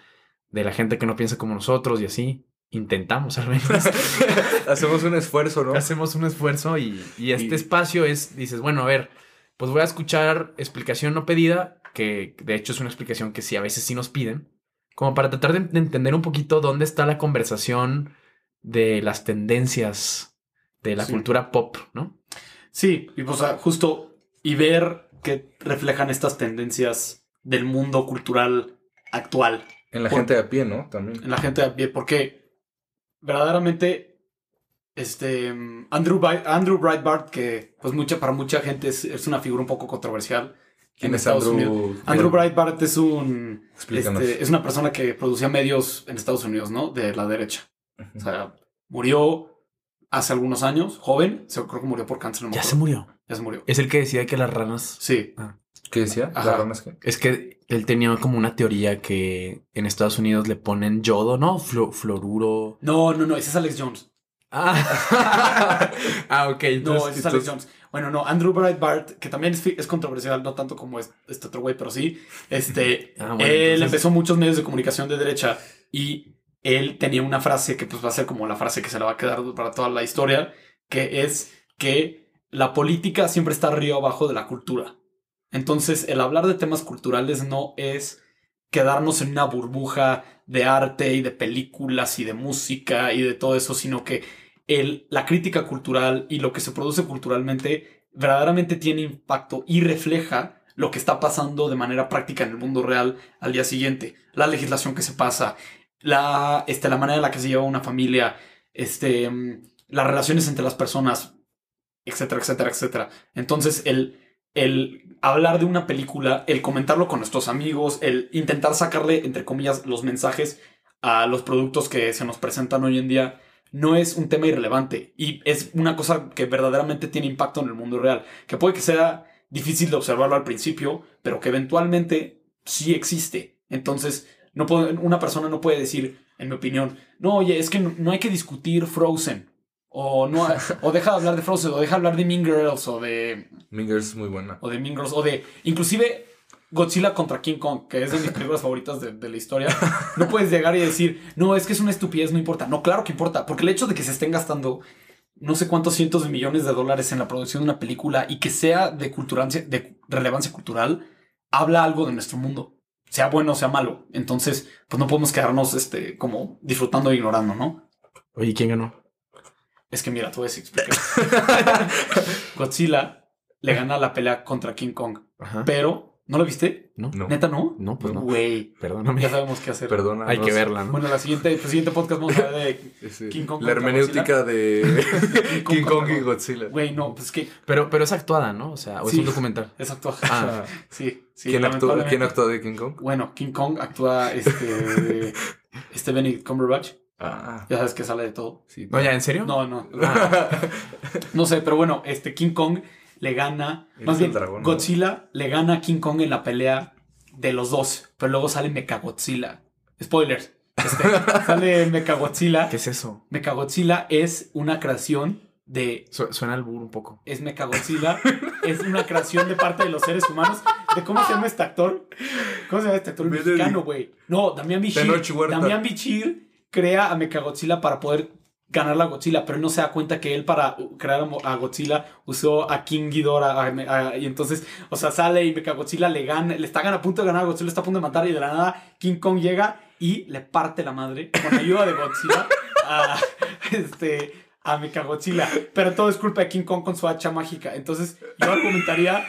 de la gente que no piensa como nosotros y así. intentamos al menos. Hacemos un esfuerzo, ¿no? Hacemos un esfuerzo y, y este Y- espacio es, dices, bueno, a ver, pues voy a escuchar explicación no pedida, que de hecho es una explicación que sí, a veces sí nos piden, como para tratar de, de entender un poquito dónde está la conversación de las tendencias de la Sí. cultura pop, ¿no? Sí, y pues, o sea, justo y ver que reflejan estas tendencias del mundo cultural actual En la Por- gente de a pie, ¿no? También. en la gente de a pie, porque verdaderamente este Andrew, Andrew Breitbart, que pues mucha, para mucha gente es, es una figura un poco controversial ¿Quién en es Estados Andrew? Unidos. Andrew Breitbart es un este, es una persona que producía medios en Estados Unidos, ¿no? De la derecha. O sea, murió hace algunos años, joven, se creo que murió por cáncer. no Ya se murió. Ya se murió. Es el que decía que las ranas... Sí. ¿Qué decía? Ajá. ¿La rana es qué? Es que él tenía como una teoría que en Estados Unidos le ponen yodo, ¿no? Flu- fluoruro. No, no, no, ese es Alex Jones. Ah, ah ok. No, Entonces, ese es Alex Jones. Bueno, no, Andrew Breitbart, que también es, es controversial, no tanto como es- este otro güey, pero sí. Este, Ah, bueno, él entonces- empezó muchos medios de comunicación de derecha y él tenía una frase que pues va a ser como la frase que se le va a quedar para toda la historia, que es que la política siempre está arriba abajo de la cultura. Entonces, el hablar de temas culturales no es quedarnos en una burbuja de arte y de películas y de música y de todo eso, sino que el, la crítica cultural y lo que se produce culturalmente verdaderamente tiene impacto y refleja lo que está pasando de manera práctica en el mundo real al día siguiente. La legislación que se pasa, la, este, la manera en la que se lleva una familia, este, mm, las relaciones entre las personas, etcétera, etcétera, etcétera. Entonces, el, el hablar de una película, el comentarlo con nuestros amigos, el intentar sacarle, entre comillas, los mensajes a los productos que se nos presentan hoy en día, no es un tema irrelevante y es una cosa que verdaderamente tiene impacto en el mundo real, que puede que sea difícil de observarlo al principio, pero que eventualmente sí existe. Entonces, no puede- una persona no puede decir, en mi opinión, no, oye, es que no, no hay que discutir Frozen. O, no, o deja de hablar de Frozen, o deja de hablar de Mean Girls, o de Mingers es muy buena. o de Mean Girls, o de inclusive Godzilla contra King Kong, que es de mis películas favoritas de, de la historia. No puedes llegar y decir, no, es que es una estupidez, no importa. No, claro que importa, porque el hecho de que se estén gastando no sé cuántos cientos de millones de dólares en la producción de una película y que sea de, culturancia, de relevancia cultural, habla algo de nuestro mundo, sea bueno o sea malo. Entonces, pues no podemos quedarnos este, como disfrutando e ignorando, ¿no? Oye, ¿quién ganó? Es que mira, te voy a explicar. Godzilla le gana la pelea contra King Kong, Ajá. pero ¿no lo viste? ¿No? No. ¿Neta no? No, pues no. Güey, Perdóname. ya sabemos qué hacer. Perdona. Hay que verla, ¿no? Bueno, la siguiente, el siguiente podcast vamos a hablar de King Kong la hermenéutica de King Kong y Godzilla. Güey, no, pues que Pero, pero es actuada, ¿no? O sea, o es un documental. es actual. Ah, Sí, sí. ¿Quién, actuó, lamentablemente. ¿Quién actuó de King Kong? Bueno, King Kong actúa este, este Benedict Cumberbatch. Ah, Ya sabes que sale de todo. sí. no, ya, ¿en serio? No, no. Ah, No sé, pero bueno, este King Kong le gana. Eres Más el bien, dragón, ¿no? Godzilla le gana a King Kong en la pelea de los dos. Pero luego sale Mechagodzilla. Spoilers. Este, sale Mechagodzilla. ¿Qué es eso? Mechagodzilla es una creación de. Su- suena al burro un poco. Es Mechagodzilla. es una creación de parte de los seres humanos. ¿De cómo se llama este actor? ¿Cómo se llama este actor Benedict. mexicano, güey? No, Damián Bichir. Damián Bichir crea a Mechagodzilla para poder ganar la Godzilla, pero él no se da cuenta que él para crear a a Godzilla usó a King Ghidorah a- a- y entonces, o sea, sale y Mechagodzilla le gana, le está a punto de ganar a Godzilla, está a punto de matar y de la nada King Kong llega y le parte la madre con ayuda de Godzilla a este a Mechagodzilla, pero todo es culpa de King Kong con su hacha mágica. Entonces, yo argumentaría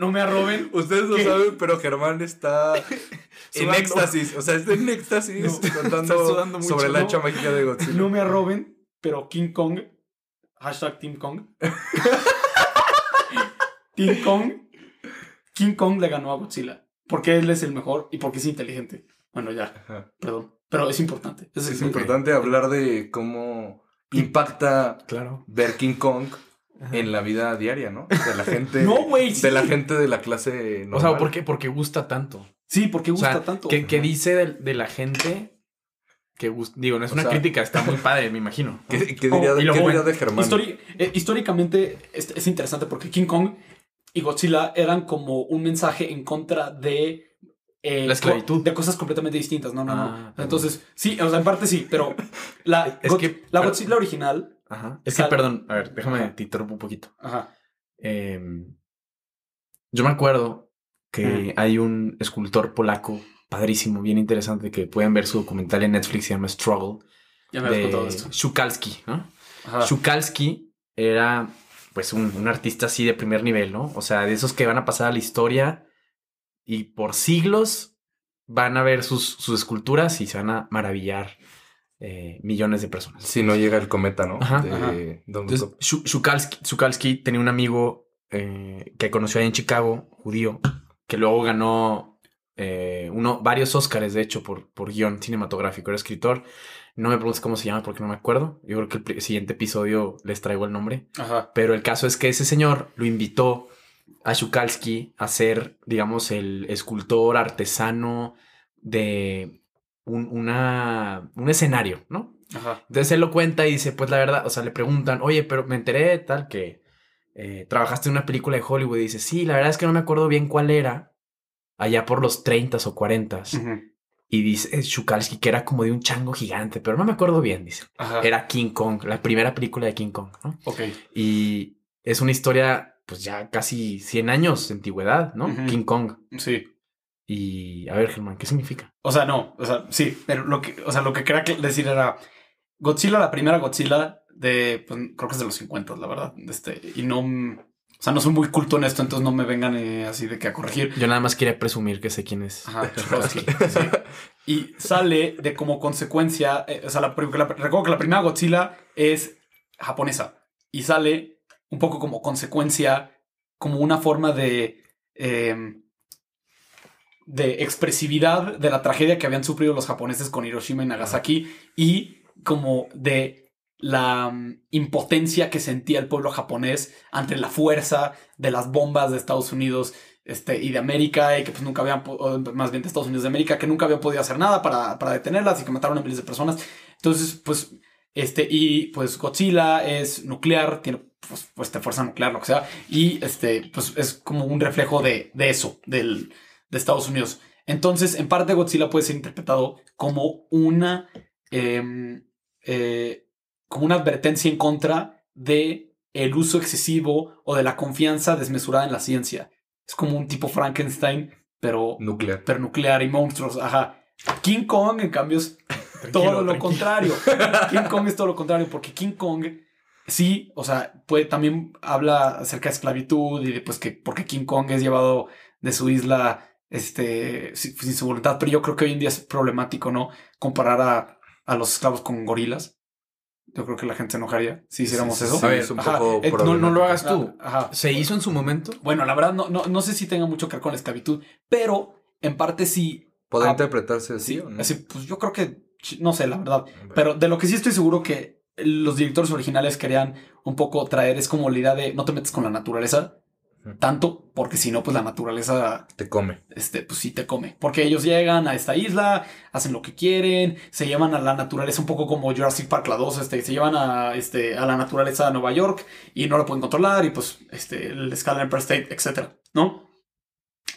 no me arroben Ustedes lo ¿Qué? saben, pero Germán está en éxtasis. O sea, está en éxtasis No, contando mucho, sobre la ¿no? hacha mágica de Godzilla. No me arroben, pero King Kong. Hashtag Team Kong. Team Kong. King Kong le ganó a Godzilla. Porque él es el mejor y porque es inteligente. Bueno, ya, Ajá. perdón. Pero es importante. Es, Es importante hablar de cómo impacta Claro. ver King Kong Ajá. en la vida diaria, ¿no? De la gente. No, güey. sí. De la gente de la clase O sea. ¿por qué? Porque gusta tanto. Sí, porque O gusta sea, tanto. ¿qué, qué dice de, de la gente que gusta? Digo, no es O una sea- crítica, está muy padre, me imagino. ¿Qué, qué Oh, diría, qué de Germán? Histori- eh, históricamente es, es interesante porque King Kong y Godzilla eran como un mensaje en contra de eh, La esclavitud. de cosas completamente distintas. No, no, no. Ah. Entonces, sí, o sea, en parte sí, pero la, Es God- que- la pero- Godzilla original. Ajá. Es que, Sal- perdón, a ver, déjame, Ajá. te interrumpo un poquito. Ajá. Em, yo me acuerdo que hay un escultor polaco padrísimo, bien interesante, que pueden ver su documental en Netflix, se llama Struggle, Ya me de esto. Shukalski, ¿no? Ajá. Shukalski era pues un, un artista así de primer nivel, ¿no? O sea, de esos que van a pasar a la historia y por siglos van a ver sus, sus esculturas y se van a maravillar eh, millones de personas. Si no llega el cometa, ¿no? Ajá, de ajá. Entonces, Shukalski, Shukalski tenía un amigo eh, que conoció ahí en Chicago, judío, que luego ganó eh, uno, varios Óscares, de hecho, por, por guion cinematográfico. Era escritor. No me preguntes cómo se llama porque no me acuerdo. Yo creo que el siguiente episodio les traigo el nombre. Ajá. Pero el caso es que ese señor lo invitó a Shukalski a ser, digamos, el escultor artesano de un, una, un escenario, ¿no? Ajá. Entonces él lo cuenta y dice, pues la verdad, o sea, le preguntan, oye, pero me enteré tal que eh, trabajaste en una película de Hollywood y dice, sí, la verdad es que no me acuerdo bien cuál era, allá por los 30 o 40 Ujú. Y dice eh, Shukalski que era como de un chango gigante, pero no me acuerdo bien, dice. Ajá. Era King Kong, la primera película de King Kong, ¿no? Ok. Y es una historia, pues ya casi 100 años de antigüedad, ¿no? King Kong. Sí. Y a ver, Germán, ¿qué significa? O sea, no. O sea, sí. Pero lo que, o sea, lo que quería que- decir era Godzilla, la primera Godzilla de, pues, creo que es de los 50, la verdad. Este, y no, o sea, no soy muy culto en esto, entonces no me vengan eh, así de que a corregir. Yo nada más quería presumir que sé quién es. Ajá, Shukalski, sí. Y sale de como consecuencia, eh, o sea, la, la- recuerdo que la primera Godzilla es japonesa y sale un poco como consecuencia, como una forma de, eh, de expresividad de la tragedia que habían sufrido los japoneses con Hiroshima y Nagasaki y como de la mm, impotencia que sentía el pueblo japonés ante la fuerza de las bombas de Estados Unidos este, y de América, y que pues nunca habían, más bien de Estados Unidos de América, que nunca habían podido hacer nada para, para detenerlas y que mataron a miles de personas. Entonces, pues, este, y pues Godzilla es nuclear, tiene pues, pues fuerza nuclear, lo que sea, y este, pues es como un reflejo de, de eso, del, de Estados Unidos. Entonces, en parte Godzilla puede ser interpretado como una, em, eh, como una advertencia en contra de el uso excesivo o de la confianza desmesurada en la ciencia. Es como un tipo Frankenstein, pero, Nuclear. pero nuclear y monstruos. Ajá. King Kong, en cambio, es todo lo contrario. King Kong es todo lo contrario, porque King Kong sí, o sea, puede, también habla acerca de esclavitud y de pues que porque King Kong es llevado de su isla este, sin, sin su voluntad, pero yo creo que hoy en día es problemático, ¿no? Comparar a, a los esclavos con gorilas. Yo creo que la gente se enojaría si hiciéramos Sí, sí, eso. sí, A ver, es un Ajá, poco eh, no, no lo hagas tú. Ajá. ¿Se hizo en su momento? Bueno, la verdad no, no, no sé si tenga mucho que ver con la esclavitud, pero en parte sí. ¿Podrá Ah, interpretarse así Sí, o no? así, pues yo creo que, no sé, la verdad. Pero de lo que sí estoy seguro que los directores originales querían un poco traer es como la idea de no te metes con la naturaleza. Tanto, porque si no, pues la naturaleza, Te come. este, pues sí te come. Porque ellos llegan a esta isla, hacen lo que quieren, se llevan a la naturaleza un poco como Jurassic Park la 2, este, se llevan a, este, a la naturaleza de Nueva York y no la pueden controlar y pues este, el escala Empire State, etcétera, ¿no?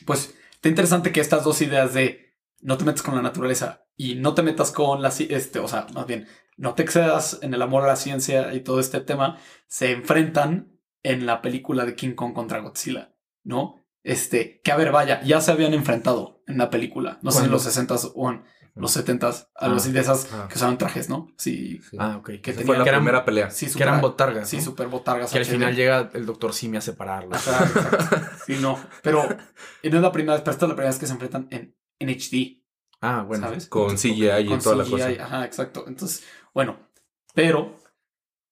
Pues está interesante que estas dos ideas de no te metas con la naturaleza y no te metas con la este, o sea, más bien, no te excedas en el amor a la ciencia y todo este tema, se enfrentan en la película de King Kong contra Godzilla, ¿no? Este, que a ver, vaya, ya se habían enfrentado en la película, no sé en los 60s o en los 70s, algo Ah. así de esas Ah. que usaban trajes, ¿no? Sí, Sí. Ah, ok. que Que, Esa tenían- fue la que eran- primera pelea. sí, que eran super- botargas. Sí, ¿no? super botargas. Que al final llega el doctor Simi a separarlos. Ajá, exacto. Sí, no. Pero y no es la primera vez, pero esta es la primera vez que se enfrentan en, en HD, Ah, bueno. ¿sabes? Con CGI y toda la CGI, cosa. Ajá, exacto. Entonces, bueno, pero,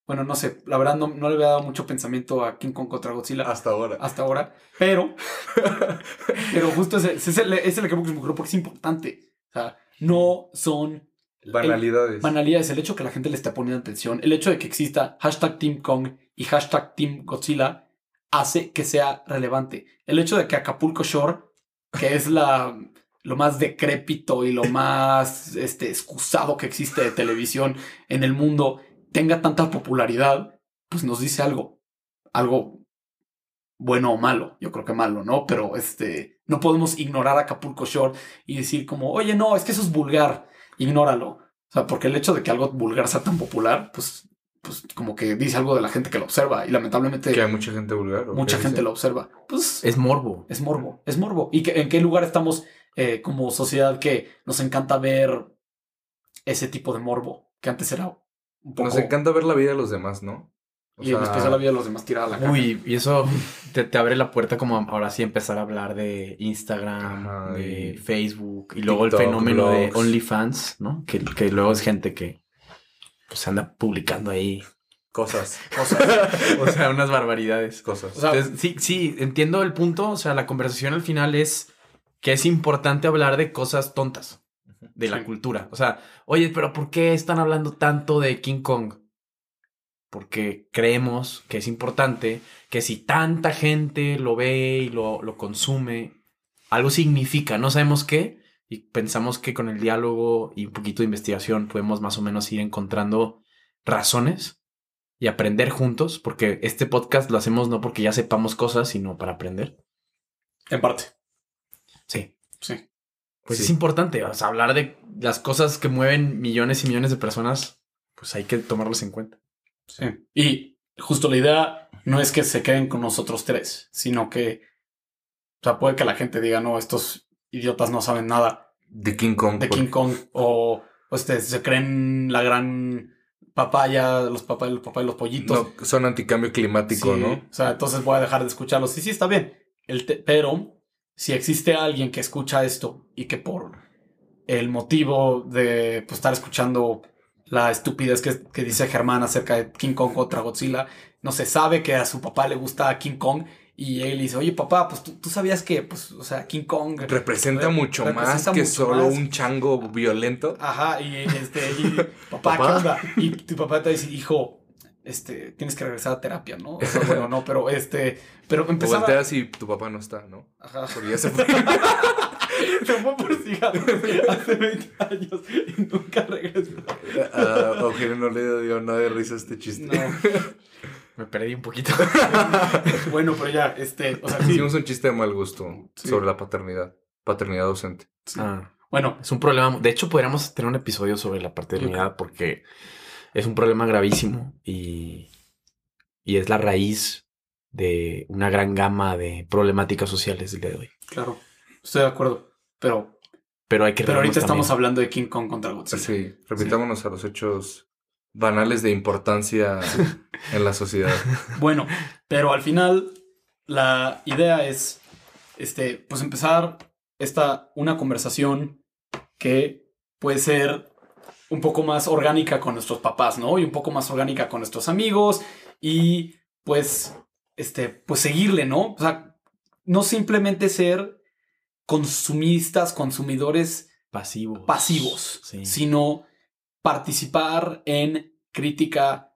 bueno, no sé, la verdad no, no le había dado mucho pensamiento a King Kong contra Godzilla Hasta ahora. hasta ahora, pero, pero justo ese, ese es el, ese es el que me ocurrió porque es importante. O sea, no son Banalidades. banalidades. El hecho que la gente le esté poniendo atención, el hecho de que exista hashtag Team Kong y hashtag Team Godzilla hace que sea relevante. El hecho de que Acapulco Shore, que es la, lo más decrépito y lo más este, excusado que existe de televisión en el mundo, tenga tanta popularidad, pues nos dice algo. Algo bueno o malo. Yo creo que malo, ¿no? Pero este, No podemos ignorar Acapulco Shore y decir como, oye, no, es que eso es vulgar, ignóralo. O sea, porque el hecho de que algo vulgar sea tan popular, pues, pues como que dice algo de la gente que lo observa y lamentablemente Que hay mucha gente vulgar. ¿o mucha gente dice? lo observa. Pues Es morbo. es morbo, es morbo. ¿Y que- en qué lugar estamos eh, como sociedad que nos encanta ver ese tipo de morbo? Que antes era poco... Nos encanta ver la vida de los demás, ¿no? O y sea, la vida de los demás tirada a la caca. Uy, y eso te, te abre la puerta como ahora sí empezar a hablar de Instagram, Ajá, de y Facebook y luego el fenómeno de. OnlyFans, ¿no? Que, que luego es gente que pues anda publicando ahí. Cosas. O sea, unas barbaridades. Cosas. O sea, Entonces, sí, sí, entiendo el punto. O sea, la conversación al final es que es importante hablar de cosas tontas de la Sí. cultura. O sea, oye, pero ¿por qué están hablando tanto de King Kong? Porque creemos que es importante que si tanta gente lo ve y lo, lo consume, algo significa, no sabemos qué, y pensamos que con el diálogo y un poquito de investigación podemos más o menos ir encontrando razones y aprender juntos, porque este podcast lo hacemos no porque ya sepamos cosas, sino para aprender. En parte, Sí. sí. Pues Sí. es importante, o sea, hablar de las cosas que mueven millones y millones de personas, pues hay que tomarlas en cuenta. Sí. Y justo la idea no es que se queden con nosotros tres, sino que, o sea, puede que la gente diga, no, estos idiotas no saben nada De King Kong. de por- King Kong o, o este, se creen la gran papaya, los papayas, los papayas, los pollitos. No, son anticambio climático, Sí, ¿no? O sea, entonces voy a dejar de escucharlos. Sí, sí, está bien. El te- pero si existe alguien que escucha esto y que por el motivo de pues, estar escuchando la estupidez que, que dice Germán acerca de King Kong contra Godzilla, no se sabe que a su papá le gusta King Kong y él dice, oye papá, pues tú, tú sabías que, pues, o sea, King Kong... Representa Re- mucho representa más que mucho solo más. un chango violento. Ajá, y este, y, papá, ¿qué onda? Y tu papá te dice, hijo, este, tienes que regresar a terapia, ¿no? O sea, bueno, no, pero este, pero Te empezaba... volteas y tu papá no está, ¿no? Ajá. Porque ya se fue. Se fue por cigarros hace 20 años y nunca regresó. A Eugenio no le dio nada de risa este chiste. No. Me perdí un poquito. Bueno, pero ya, este, o sea, sí. Hicimos un chiste de mal gusto Sí. sobre la paternidad. Paternidad docente. sí. Ah, Bueno, es un problema. De hecho, podríamos tener un episodio sobre la paternidad porque es un problema gravísimo y, y es la raíz de una gran gama de problemáticas sociales del día de hoy. claro, estoy de acuerdo, pero, Pero hay que pero ahorita estamos hablando de King Kong contra Godzilla. Sí, repitámonos a los hechos banales de importancia en la sociedad. Bueno, pero al final la idea es, este, pues empezar esta, una conversación que puede ser un poco más orgánica con nuestros papás, ¿no? Y un poco más orgánica con nuestros amigos y pues, este, pues seguirle, ¿no? O sea, no simplemente ser consumistas, consumidores pasivos. pasivos, Sí. sino participar en crítica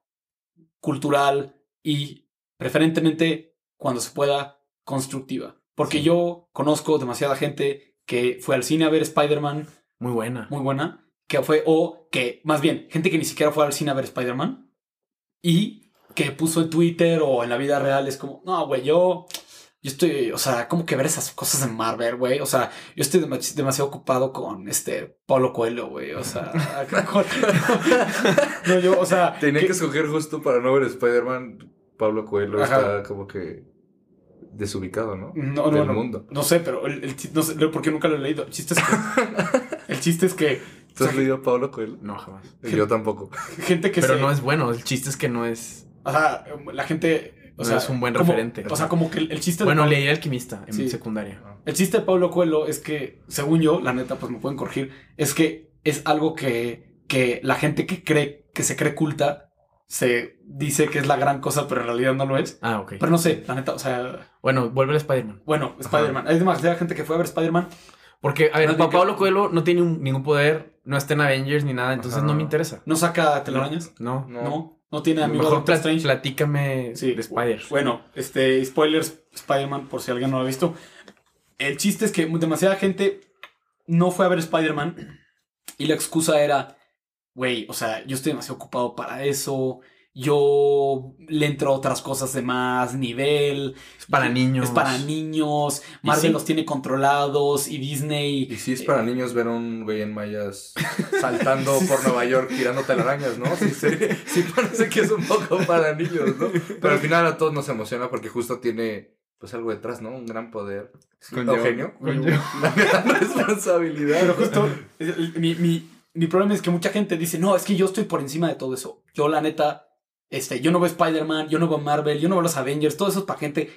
cultural y preferentemente cuando se pueda constructiva. Porque Sí. yo conozco demasiada gente que fue al cine a ver Spider-Man, Muy buena. muy buena, que fue, o que, más bien, gente que ni siquiera fue al cine a ver Spider-Man y que puso en Twitter o en la vida real es como, no, güey, yo, yo estoy, o sea, como que ver esas cosas en Marvel, güey, o sea, yo estoy dema- demasiado ocupado con este Pablo Coelho, güey, o sea, con- no, yo, o sea, Tenía que- que escoger justo para no ver Spider-Man. Pablo Coelho Ajá. está como que desubicado, ¿no? No, no, Del no. mundo. No sé, pero el, el no sé, porque nunca lo he leído. El chiste es que. el chiste es que. ¿Tú has leído a Pablo Coelho? No, jamás. Yo tampoco. Gente que Pero se. no es bueno. El chiste es que no es. O sea, la gente. O sea, es un buen como- referente. O sea, como que el, el chiste Bueno, de. Pablo- leí El Alquimista en Sí. secundaria. El chiste de Pablo Coelho es que, según yo, la neta, pues me pueden corregir. Es que es algo que, que la gente que cree, que se cree culta, se dice que es la gran cosa, pero en realidad no lo es. Ah, ok. Pero no sé, la neta, o sea. Bueno, vuelve a Spider-Man. Bueno, Spider-Man. Hay demasiada gente que fue a ver Spider-Man. Porque, a ver, que- Pablo Coelho no tiene un- ningún poder, no está en Avengers ni nada, entonces Ajá. no me interesa. No saca telarañas. No. No. No. No, tiene amigo Mejor Doctor Strange. platícame Sí, de Spider. Bueno, este, spoilers, Spider-Man, por si alguien no lo ha visto. El chiste es que demasiada gente no fue a ver Spider-Man y la excusa era, güey, o sea, yo estoy demasiado ocupado para eso yo le entro a otras cosas de más nivel. Es para niños. Es para niños. ¿Y Marvel sí? los tiene controlados y Disney. Y sí es para niños ver a un güey en mallas saltando por Nueva York tirando telarañas, ¿no? Sí, sí, sí parece que es un poco para niños, ¿no? Pero al final a todos nos emociona porque justo tiene pues algo detrás, ¿no? Un gran poder. Eugenio. conlleva- Una gran responsabilidad. Pero justo, mi, mi, mi problema es que mucha gente dice, no, es que yo estoy por encima de todo eso. Yo, la neta, este, yo no veo Spider-Man, yo no veo Marvel, yo no veo los Avengers, todo eso es para gente,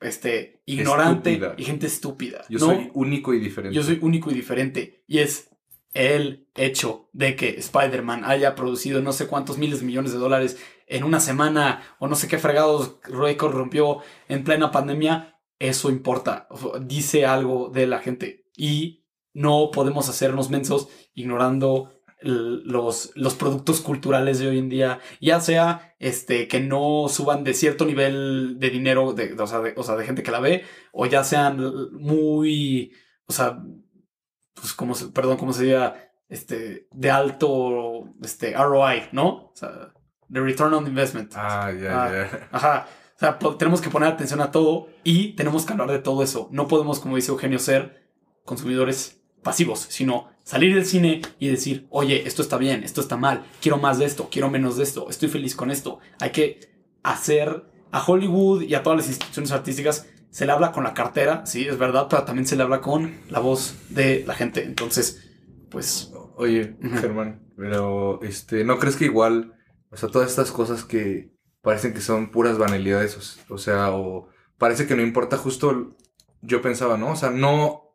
este, ignorante Estúpida. y gente estúpida. Yo ¿no? soy único y diferente. Yo soy único y diferente. Y es el hecho de que Spider-Man haya producido no sé cuántos miles de millones de dólares en una semana o no sé qué fregados récord rompió en plena pandemia. Eso importa. Dice algo de la gente. Y no podemos hacernos mensos ignorando los, los productos culturales de hoy en día, ya sea este, que no suban de cierto nivel de dinero, de, o, sea, de, o sea, de gente que la ve, o ya sean muy, o sea, pues como se, perdón, como se este, de alto, este, ROI, ¿no? O sea, de return on investment. Ah, ya, Ah. ya. Ajá. O sea, tenemos que poner atención a todo y tenemos que hablar de todo eso. No podemos, como dice Eugenio, ser consumidores pasivos, sino salir del cine y decir, oye, esto está bien, esto está mal, quiero más de esto, quiero menos de esto, estoy feliz con esto. Hay que hacer a Hollywood y a todas las instituciones artísticas se le habla con la cartera, sí, es verdad, pero también se le habla con la voz de la gente. Entonces, pues, Oye. Germán, pero este, ¿no crees que igual, o sea, todas estas cosas que parecen que son puras banalidades, o sea, o parece que no importa justo, yo pensaba, ¿no? O sea, no,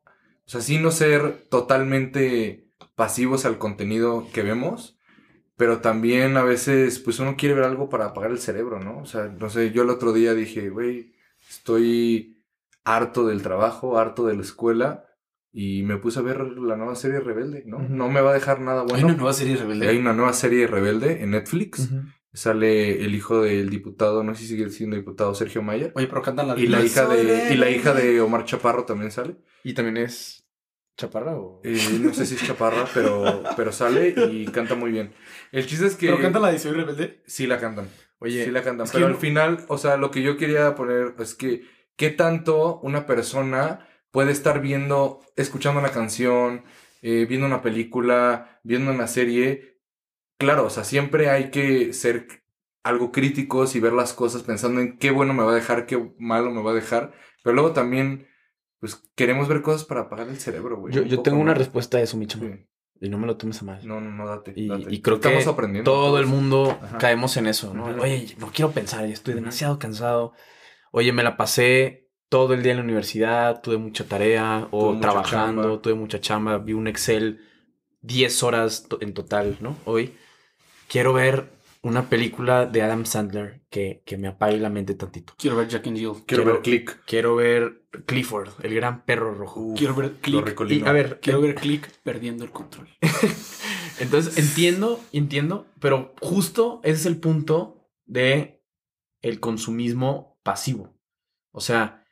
o sea, sí no ser totalmente pasivos al contenido que vemos, pero también a veces, pues uno quiere ver algo para apagar el cerebro, ¿no? O sea, no sé, yo el otro día dije, güey, estoy harto del trabajo, harto de la escuela. Y me puse a ver la nueva serie Rebelde, ¿no? No me va a dejar nada hay bueno. una nueva serie rebelde. Hay una nueva serie Rebelde en Netflix. Sale el hijo del diputado, no sé si sigue siendo diputado Sergio Mayer. Oye, pero cantan la Y la hija de, y la hija de Omar Chaparro también sale. ¿Y también es chaparra o...? Eh, no sé si es Chaparra, pero, pero sale y canta muy bien. El chiste es que Pero cantan la de Soy Rebelde. sí la cantan. Oye, sí la cantan. Pero al no- final, o sea, lo que yo quería poner es que qué tanto una persona puede estar viendo, escuchando una canción, eh, viendo una película, viendo una serie. Claro, o sea, siempre hay que ser algo críticos y ver las cosas pensando en qué bueno me va a dejar, qué malo me va a dejar. Pero luego también, pues queremos ver cosas para apagar el cerebro, güey. yo, un yo poco, tengo una respuesta a eso, mi chamo. Sí. Y no me lo tomes a mal. No, no, no, date. Y, date. y creo que aprendiendo. todo el mundo Ajá. caemos en eso, ¿no? Oye, no quiero pensar, ya estoy demasiado cansado. Oye, me la pasé todo el día en la universidad, tuve mucha tarea o Tuve trabajando, tuve mucha chamba, vi un Excel 10 horas en total, ¿no? Hoy quiero ver una película de Adam Sandler que, que me apague la mente tantito. Quiero ver Jack and Jill. Quiero, Quiero- ver click. Quiero ver Clifford, el gran perro rojo. Quiero ver Click. Y a ver, Quiero ver Click perdiendo el control. Entonces entiendo, entiendo, pero justo ese es el punto de el consumismo pasivo. O sea,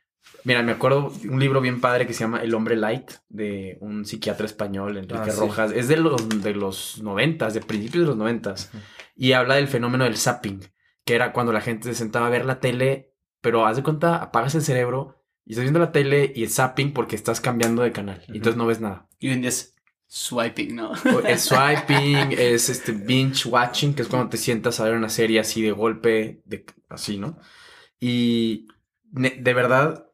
mira, me acuerdo un libro bien padre que se llama El hombre light de un psiquiatra español, Enrique Ah, sí. Rojas. Es de los de los noventas, de principios de los noventas, Ujú. y habla del fenómeno del zapping, que era cuando la gente se sentaba a ver la tele, pero haz de cuenta, apagas el cerebro y estás viendo la tele y es zapping porque estás cambiando de canal, y Ujú. entonces no ves nada. Y hoy en día es swiping, ¿no? Es swiping, es este binge watching, que es cuando te sientas a ver una serie así de golpe, de, así, ¿no? Y de verdad,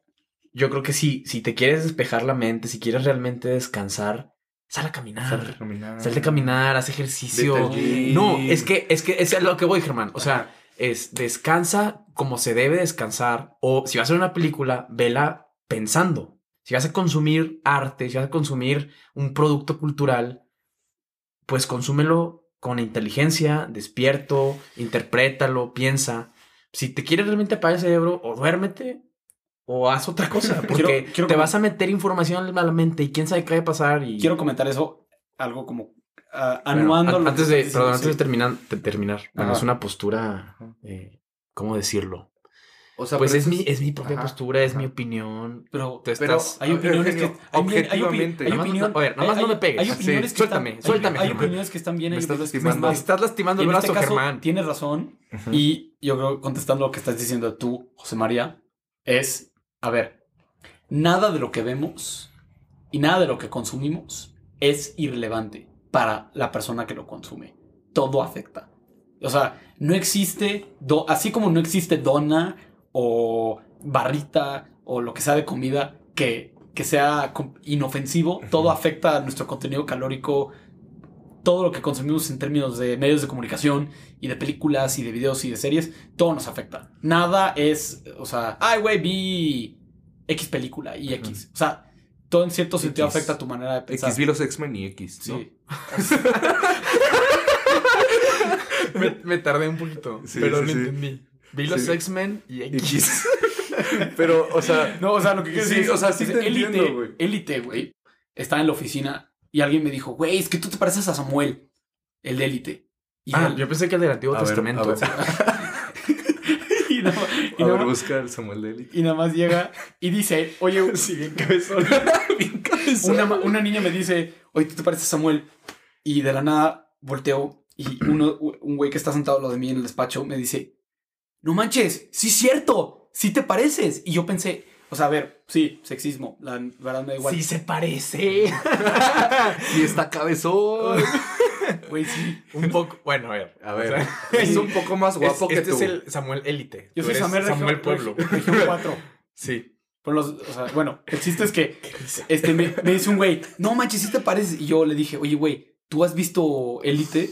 yo creo que si, si te quieres despejar la mente, si quieres realmente descansar, sal a caminar. Salte a caminar. A caminar, haz ejercicio. No, es que, es que es a lo que voy, Germán. O sea, es descansa como se debe descansar. O si vas a ver una película, vela pensando. Si vas a consumir arte, si vas a consumir un producto cultural, pues consúmelo con inteligencia, despierto, interprétalo, piensa. Si te quieres realmente apagar el cerebro, o duérmete, o haz otra cosa, porque Quiero- quiero te vas a meter información a la mente y quién sabe qué va a pasar. Y... Quiero comentar eso, algo como Bueno, anuando. an- lo antes que de, perdón, antes de terminar, de terminar. Bueno, es una postura, eh, ¿cómo decirlo? O sea, Pues es eso mi, es mi propia Ajá, postura, es ajá. mi opinión. Pero, Tú Pero hay opiniones que. Hay- hay objetivamente. Hay, Nada más- opinión- a ver, nada más hay- no me hay- pegues. Hay Sí, opiniones que suéltame, están, suéltame, Hay, hay opiniones que están bien. Me hay estás opiniones que lastimando. están Me mal. estás lastimando el este brazo, caso, Germán. tienes razón. Y yo creo, contestando lo que estás diciendo tú, José María, es, a ver, nada de lo que vemos y nada de lo que consumimos es irrelevante para la persona que lo consume. Todo afecta. O sea, no existe, do- así como no existe dona o barrita o lo que sea de comida que, que sea inofensivo, todo afecta a nuestro contenido calórico, todo lo que consumimos en términos de medios de comunicación y de películas y de videos y de series, todo nos afecta. Nada es, o sea, ay, güey, vi X película y X. O sea, todo en cierto sentido X. afecta tu manera de pensar. X vi los X-Men y X. ¿no? Sí. Me, me tardé un poquito, Sí, pero sí, lo sí. entendí. Vi los Sí. X-Men y X. X. Pero, o sea, No, o sea, lo que quiero Sí, decir o sea, sí es te élite, güey. Élite, güey. Estaba en la oficina y alguien me dijo, güey, es que tú te pareces a Samuel, el de élite. Y, Ah, él- yo pensé que el del Antiguo A ver, Testamento. a ver. y nada, más- y a nada ver, más- busca el Samuel Deli. y nada más llega y dice, oye, Sí, bien cabezón. bien cabezón. una, una niña me dice, oye, tú te pareces a Samuel. Y de la nada volteo y uno, un güey que está sentado al lado de mí en el despacho me dice, no manches, sí es cierto, sí te pareces. Y yo pensé, o sea, a ver, sí, sexismo, la verdad me da igual. Sí se parece. Sí, está cabezón. Güey, sí. un poco. Bueno, a ver. A ver, O sea, es un poco más guapo es- que este tú. es el Samuel Élite. Yo Tú soy eres Samuel, Samuel Región- Pueblo. Región 4. Sí. Pero los, o sea, bueno, el chiste es que este, me, me dice un güey, no manches, sí te pareces. Y yo le dije, oye, güey, ¿tú has visto Élite?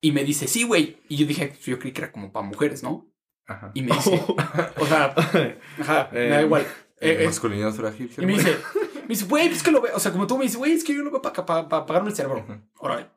Y me dice, sí, güey. Y yo dije, yo creí que era como para mujeres, ¿no? Ajá. Y me dice, o sea, ajá, me da Eh, igual. Eh, Eh, eh, masculinidad frágil. y me dice, me dice, güey, es que lo veo. O sea, como tú me dices, güey, es que yo lo veo para pa, pa apagarme el cerebro. Órale.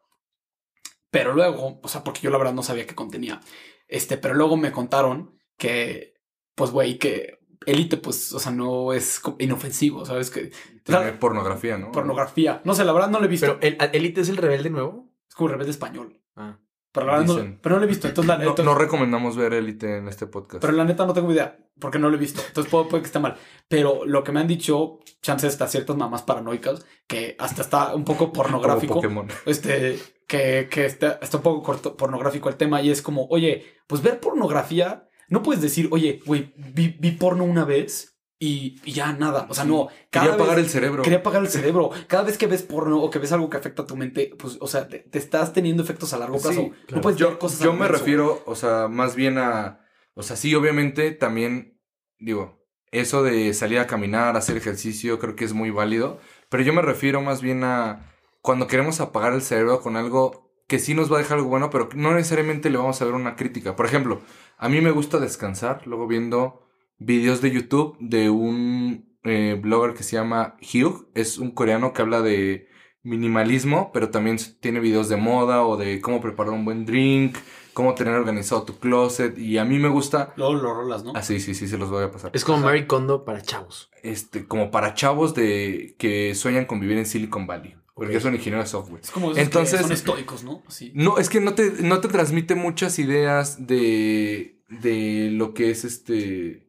Pero luego, o sea, porque yo la verdad no sabía qué contenía. Este, pero luego me contaron que, pues, güey, que Elite, pues, o sea, no es inofensivo, ¿sabes? Que Tiene pornografía, ¿no? pornografía. No sé, la verdad no lo he visto. Pero el Élite es el rebelde nuevo. es como rebelde español. Ah. Pero la verdad no, pero no lo he visto. Entonces, la neta, no recomendamos ver Elite en este podcast. pero la neta no tengo idea porque no lo he visto. Entonces puede, puede que esté mal. Pero lo que me han dicho, chances hasta ciertas mamás paranoicas, que hasta está un poco pornográfico. Pokémon. este, que, que está, está un poco corto- pornográfico el tema y es como, oye, pues ver pornografía, no puedes decir, oye, güey, vi, vi porno una vez y, y ya nada. O sea, no, cada Quería apagar vez- el cerebro. Quería apagar el cerebro. Cada vez que ves porno o que ves algo que afecta a tu mente, pues, o sea, te, te estás teniendo efectos a largo plazo. Sí, No puedes Yo, ver cosas yo me refiero, o sea, más bien a. O sea, sí, obviamente también, digo, eso de salir a caminar, hacer ejercicio, creo que es muy válido. Pero yo me refiero más bien a cuando queremos apagar el cerebro con algo que sí nos va a dejar algo bueno, pero no necesariamente le vamos a ver una crítica. Por ejemplo, a mí me gusta descansar, luego viendo videos de YouTube de un eh, blogger que se llama Hugh. Es un coreano que habla de minimalismo, pero también tiene videos de moda o de cómo preparar un buen drink, cómo tener organizado tu closet. Y a mí me gusta. Luego lo rolas, ¿no? Ah, sí, sí, sí, se los voy a pasar. Es como Mary Kondo para chavos. Este, como para chavos de que sueñan con vivir en Silicon Valley. Porque Ok. son ingenieros de software. Es como esos Entonces- que son estoicos, ¿no? Así. No, es que no te, no te transmite muchas ideas de, de lo que es este,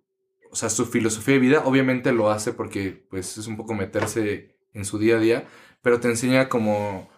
o sea, su filosofía de vida. Obviamente lo hace porque, pues, es un poco meterse en su día a día, pero te enseña como,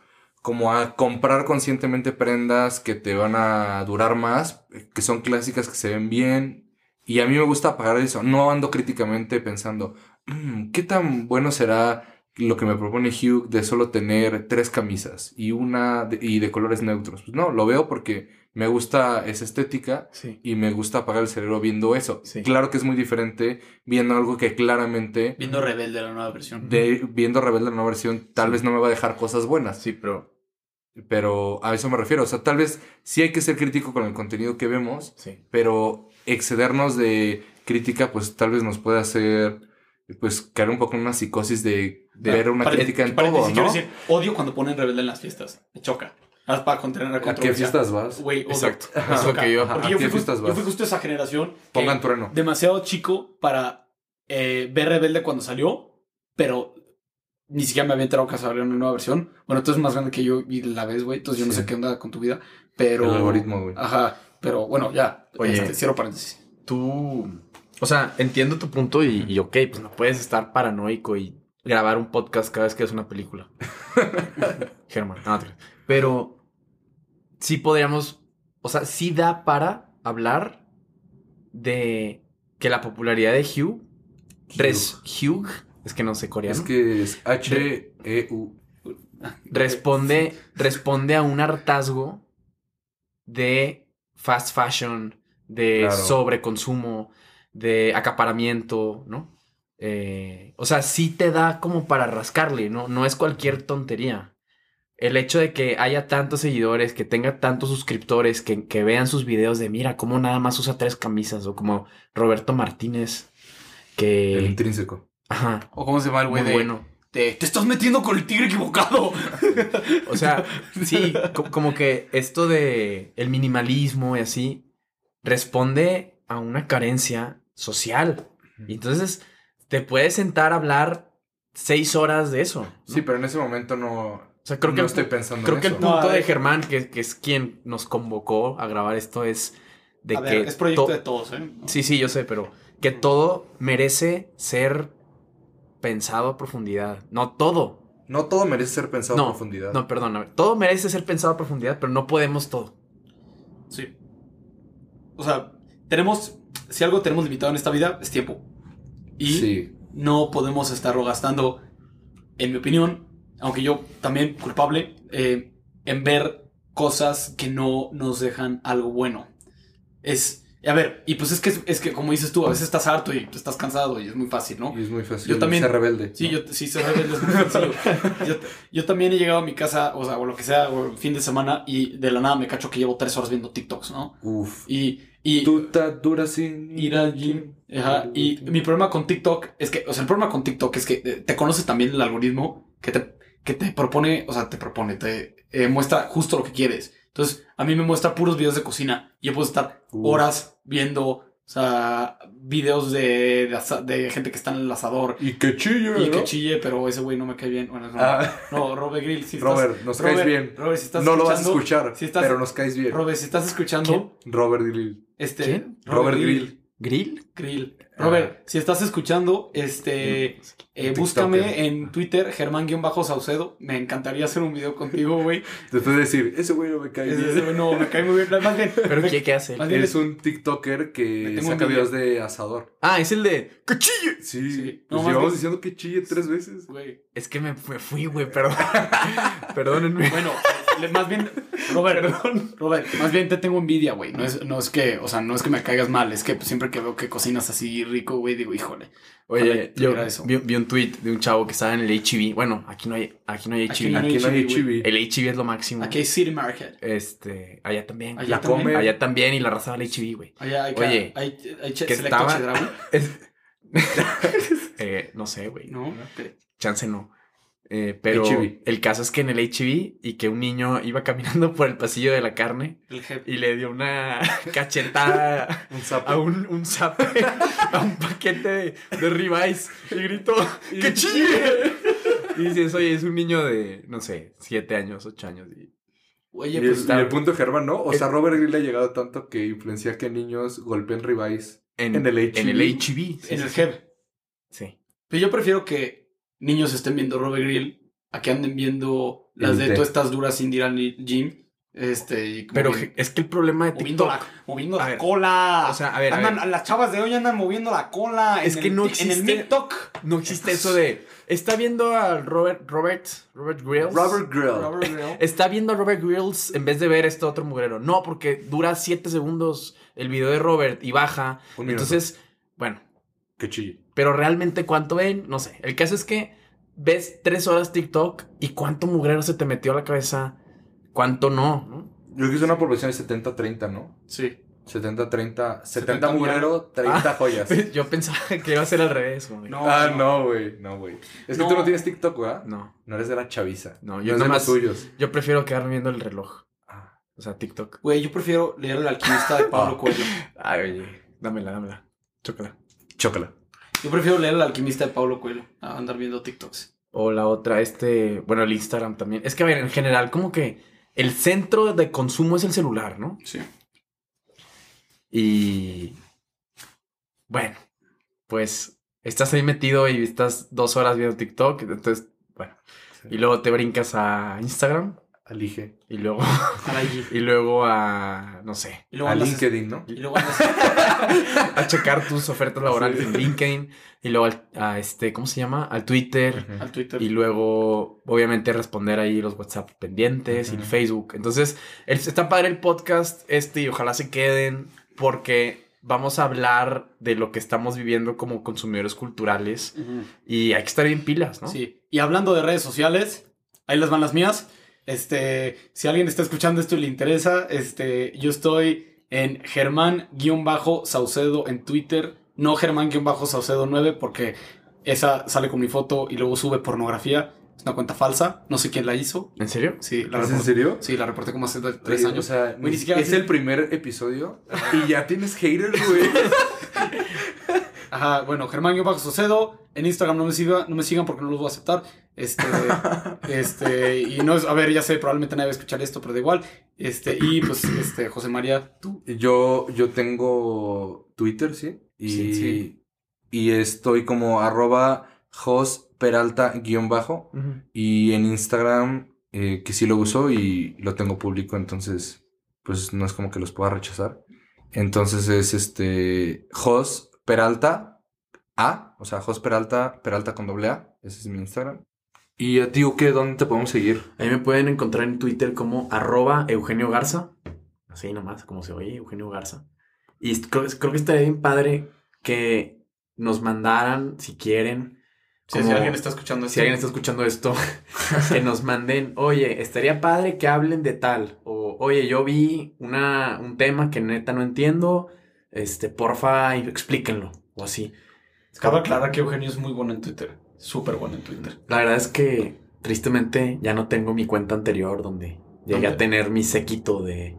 como a comprar conscientemente prendas que te van a durar más, que son clásicas, que se ven bien. Y a mí me gusta apagar eso. No ando críticamente pensando, "Mm, ¿qué tan bueno será lo que me propone Hugh de solo tener tres camisas y una y de colores neutros. Pues no, lo veo porque me gusta esa estética Sí. y me gusta apagar el cerebro viendo eso. Sí. Claro que es muy diferente viendo algo que claramente Viendo Rebelde, la nueva versión. de viendo Rebelde la nueva versión tal vez no me va a dejar cosas buenas, Sí, pero. pero a eso me refiero, o sea, tal vez sí hay que ser crítico con el contenido que vemos, Sí. pero excedernos de crítica pues tal vez nos puede hacer pues caer un poco en una psicosis de, de ver una crítica en todo, quiero ¿no? decir, odio cuando ponen Rebelde en las fiestas. Me choca. Nada para contener la ¿A qué controversia. fiestas vas? Güey. Exacto. Es lo que yo- Porque ¿A yo qué fui, fiestas yo vas? fui justo esa generación Pongan trueno. demasiado chico para eh, ver Rebelde cuando salió, pero ni siquiera me había enterado que salió una nueva versión. Bueno, tú eres más grande que yo y la ves, güey. Entonces yo no Sí. sé qué onda con tu vida. Pero. El algoritmo, güey. Ajá. Pero bueno, ya. Oye. Este, cierro paréntesis. Tú. O sea, entiendo tu punto y, y ok, pues no puedes estar paranoico y grabar un podcast cada vez que es una película. Germán, no. Pero sí podríamos, o sea, sí da para hablar de que la popularidad de Hugh, res, Hugh, es que no sé coreano, Es que es H-E-U. responde, responde a un hartazgo de fast fashion, de Claro. sobreconsumo, de acaparamiento, ¿no? Eh, o sea, sí te da como para rascarle, ¿no? No es cualquier tontería. El hecho de que haya tantos seguidores, que tenga tantos suscriptores, que, que vean sus videos de mira cómo nada más usa tres camisas, o como Roberto Martínez, que... El intrínseco. Ajá, O cómo se llama el güey de. bueno. de, Te estás metiendo con el tigre equivocado. O sea, sí, co- como que esto de el minimalismo y así responde a una carencia social. Y entonces te puedes sentar a hablar seis horas de eso. ¿no? Sí, pero en ese momento no, o sea, creo que, no el, estoy pensando creo en que el eso. Punto de ver. Germán, que, que es quien nos convocó a grabar esto, es de a que... ver, es proyecto to- de todos, ¿eh? Sí, sí, yo sé, pero que todo merece ser pensado a profundidad. No todo. No todo merece ser pensado No, a profundidad. No, perdóname. Todo merece ser pensado a profundidad, pero no podemos todo. Sí. O sea, tenemos. Si algo tenemos limitado en esta vida, es tiempo. Y Sí. no podemos estarlo gastando, en mi opinión, aunque yo también culpable, eh, en ver cosas que no nos dejan algo bueno. Es. A ver, y pues es que, es que como dices tú, a veces estás harto y estás cansado y es muy fácil, ¿no? Y es muy fácil Yo también- ser rebelde. Sí, ¿no? yo sí se rebelde, es muy sencillo. Yo, yo también he llegado a mi casa, o sea, o lo que sea, o el fin de semana, y de la nada me cacho que llevo tres horas viendo TikToks, ¿no? Uf. Y, y Tú te duras sin ir al gym. Ajá, y mi problema con TikTok es que, o sea, el problema con TikTok es que eh, te conoce también el algoritmo que te, que te propone, o sea, te propone, te eh, muestra justo lo que quieres. Entonces, a mí me muestra puros videos de cocina yo puedo estar horas viendo, o sea, videos de, de, gente que está en el asador Y que chille, y ¿no? que chille, pero ese güey no me cae bien. Bueno, no, Ah. no, Robert Grill, si estás- Robert, nos caes Robert, bien. Robert, si estás no lo vas a escuchar, si estás- pero nos caes bien. Robert, si estás escuchando, Robert Grill. este, ¿Quién? Robert Grill. ¿Grill? Grill. Robert, si estás escuchando, este, eh, búscame en Twitter, Germán-Saucedo. Me encantaría hacer un video contigo, güey. Después de decir, ese güey no me cae Ese- bien. ese- No, me cae muy bien. Más bien, ¿Pero me- qué, qué hace? Más bien Es un TikToker que saca videos de asador. Ah, es el de... ¡Que chille! Sí, Sí. pues No, llevamos bien- diciendo que chille tres veces. güey. Es que me, me fui, güey, perdón. Perdónenme. Bueno, más bien, Robert, Robert, más bien te tengo envidia, güey. No es, no es que, o sea, no es que me caigas mal, es que pues, siempre que veo que cocinas así rico, güey, digo, híjole. Oye, yo vi, vi un tweet de un chavo que estaba en el HEV. Bueno, aquí no hay, aquí no hay Aquí HEV. no hay Aquí no hay. El HEV es lo máximo. Aquí hay City Market. Este, allá también. Allá La también. come. Allá también y la raza del HEV, güey. Allá hay, Oye, hay, hay, que estaba- Es- eh, no sé, güey. ¿no? Chance no. Eh, pero el caso es que en el HEV y que un niño iba caminando por el pasillo de la carne y le dio una cachetada Un a un, un zape, a un paquete de, de ribeyes y gritó ¡Que chille! Y dices, oye, es un niño de, no sé, siete años, ocho años. y- Oye, Y el, pues y el punto Germán, ¿no? O sea, Robert Grill ha llegado tanto que influencia que niños golpeen ribeyes. En, En el HEV. En el HEV. sí, en el sí, jefe. Sí. Pero yo prefiero que niños estén viendo Robert Grill a que anden viendo las de tú estás duras sin ir al gym. Este, y Pero es que el problema de moviendo TikTok... la, moviendo la ver, cola. o sea, a ver, a Andan- ver. Las chavas de hoy andan moviendo la cola. Es en que el no ti- En el existe- TikTok. No existe eso de... Está viendo a Robert... Robert... Robert Grills. Robert Grill. Robert Grill. Está viendo a Robert Grills en vez de ver este otro mugrero. No, porque dura siete segundos el video de Robert y baja. Un minuto. Entonces, bueno, Que chille. pero realmente cuánto ven, no sé. El caso es que ves tres horas TikTok y cuánto mugrero se te metió a la cabeza, cuánto no, ¿no? Yo creo que es una proporción de 70-30, ¿no? Sí. 70-30. 70 70 mugrero, 30 joyas. Yo pensaba que iba a ser al revés, güey. No. Ah, no, güey. No, güey. Es que No. tú no tienes TikTok, ¿verdad? No, No eres de la chaviza. No, No, yo de nomás- los suyos. yo prefiero quedarme viendo el reloj. Ah. O sea, TikTok. Güey, yo prefiero leer El alquimista de Pablo Ah. Coelho. Ay, oye, dámela, dámela. Chócala. Chócala. Yo prefiero leer El alquimista de Pablo Coelho a andar viendo TikToks. O la otra, este, bueno, el Instagram también. Es que, a ver, en general, como que el centro de consumo es el celular, ¿no? Sí. Y bueno, pues estás ahí metido y estás dos horas viendo TikTok, entonces, bueno. Y luego te brincas a Instagram Elige. y luego, A IG. y luego a, no sé, luego A LinkedIn, ¿no? Y luego andas- a checar tus ofertas laborales en LinkedIn y luego al, a este, ¿cómo se llama? Al Twitter. al Twitter. Y luego, obviamente, responder ahí los WhatsApp pendientes y el. Facebook. Entonces, el- está padre el podcast este y ojalá se queden porque vamos a hablar de lo que estamos viviendo como consumidores culturales y hay que estar bien pilas, ¿no? Sí. Y hablando de redes sociales, ahí les van las mías. Este, si alguien está escuchando esto y le interesa, este, yo estoy en Germán-Saucedo en Twitter. No Germán-Saucedo 9 porque esa sale con mi foto y luego sube pornografía. Es una cuenta falsa. No sé quién la hizo. ¿En serio? Sí, la ¿Es en reporté. serio? Sí, la reporté como hace tres años. O sea, Güey, ni ni siquiera es el primer episodio y ya tienes haters, güey. Ajá, bueno, Germán-Saucedo. En Instagram no me, siga, no me sigan porque no los voy a aceptar. Este, este, y no es, a ver, ya sé, probablemente nadie va a escuchar esto, pero da igual. Este, y pues, este, José María, tú. Yo, yo tengo Twitter, ¿sí? Y, Sí, sí. y estoy como arroba Jos Peralta guion bajo. Y en Instagram, eh, que sí lo uso y lo tengo público, entonces, pues no es como que los pueda rechazar. Entonces es este Jos Peralta A, o sea, Jos Peralta, Peralta con doble A, ese es mi Instagram. ¿Y a ti, qué? ¿Dónde te podemos seguir? Ahí me pueden encontrar en Twitter como arroba Eugenio Garza. Así nomás, como se oye, Eugenio Garza. Y creo, creo que estaría bien padre que nos mandaran, si quieren, Sí, como- si alguien está escuchando esto. si alguien está escuchando esto, que nos manden, oye, estaría padre que hablen de tal. O, oye, yo vi una, un tema que neta no entiendo. Este, porfa, explíquenlo. O así. Cabe aclarar que Eugenio es muy bueno en Twitter. Súper bueno en Twitter. La verdad es que, tristemente, ya no tengo mi cuenta anterior donde llegué ¿Dónde? a tener mi séquito de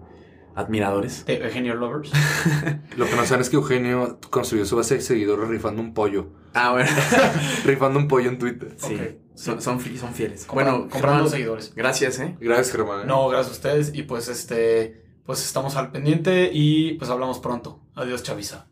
admiradores. De Eugenio Lovers. Lo que no saben es que Eugenio construyó su base de seguidores rifando un pollo. Ah, bueno. rifando un pollo en Twitter. sí. Son, son, fi- son fieles. Compran- bueno, comprando seguidores. gracias, ¿eh? Gracias, Germán. ¿eh? No, gracias a ustedes. Y pues este, pues estamos al pendiente y pues hablamos pronto. Adiós, Chavisa.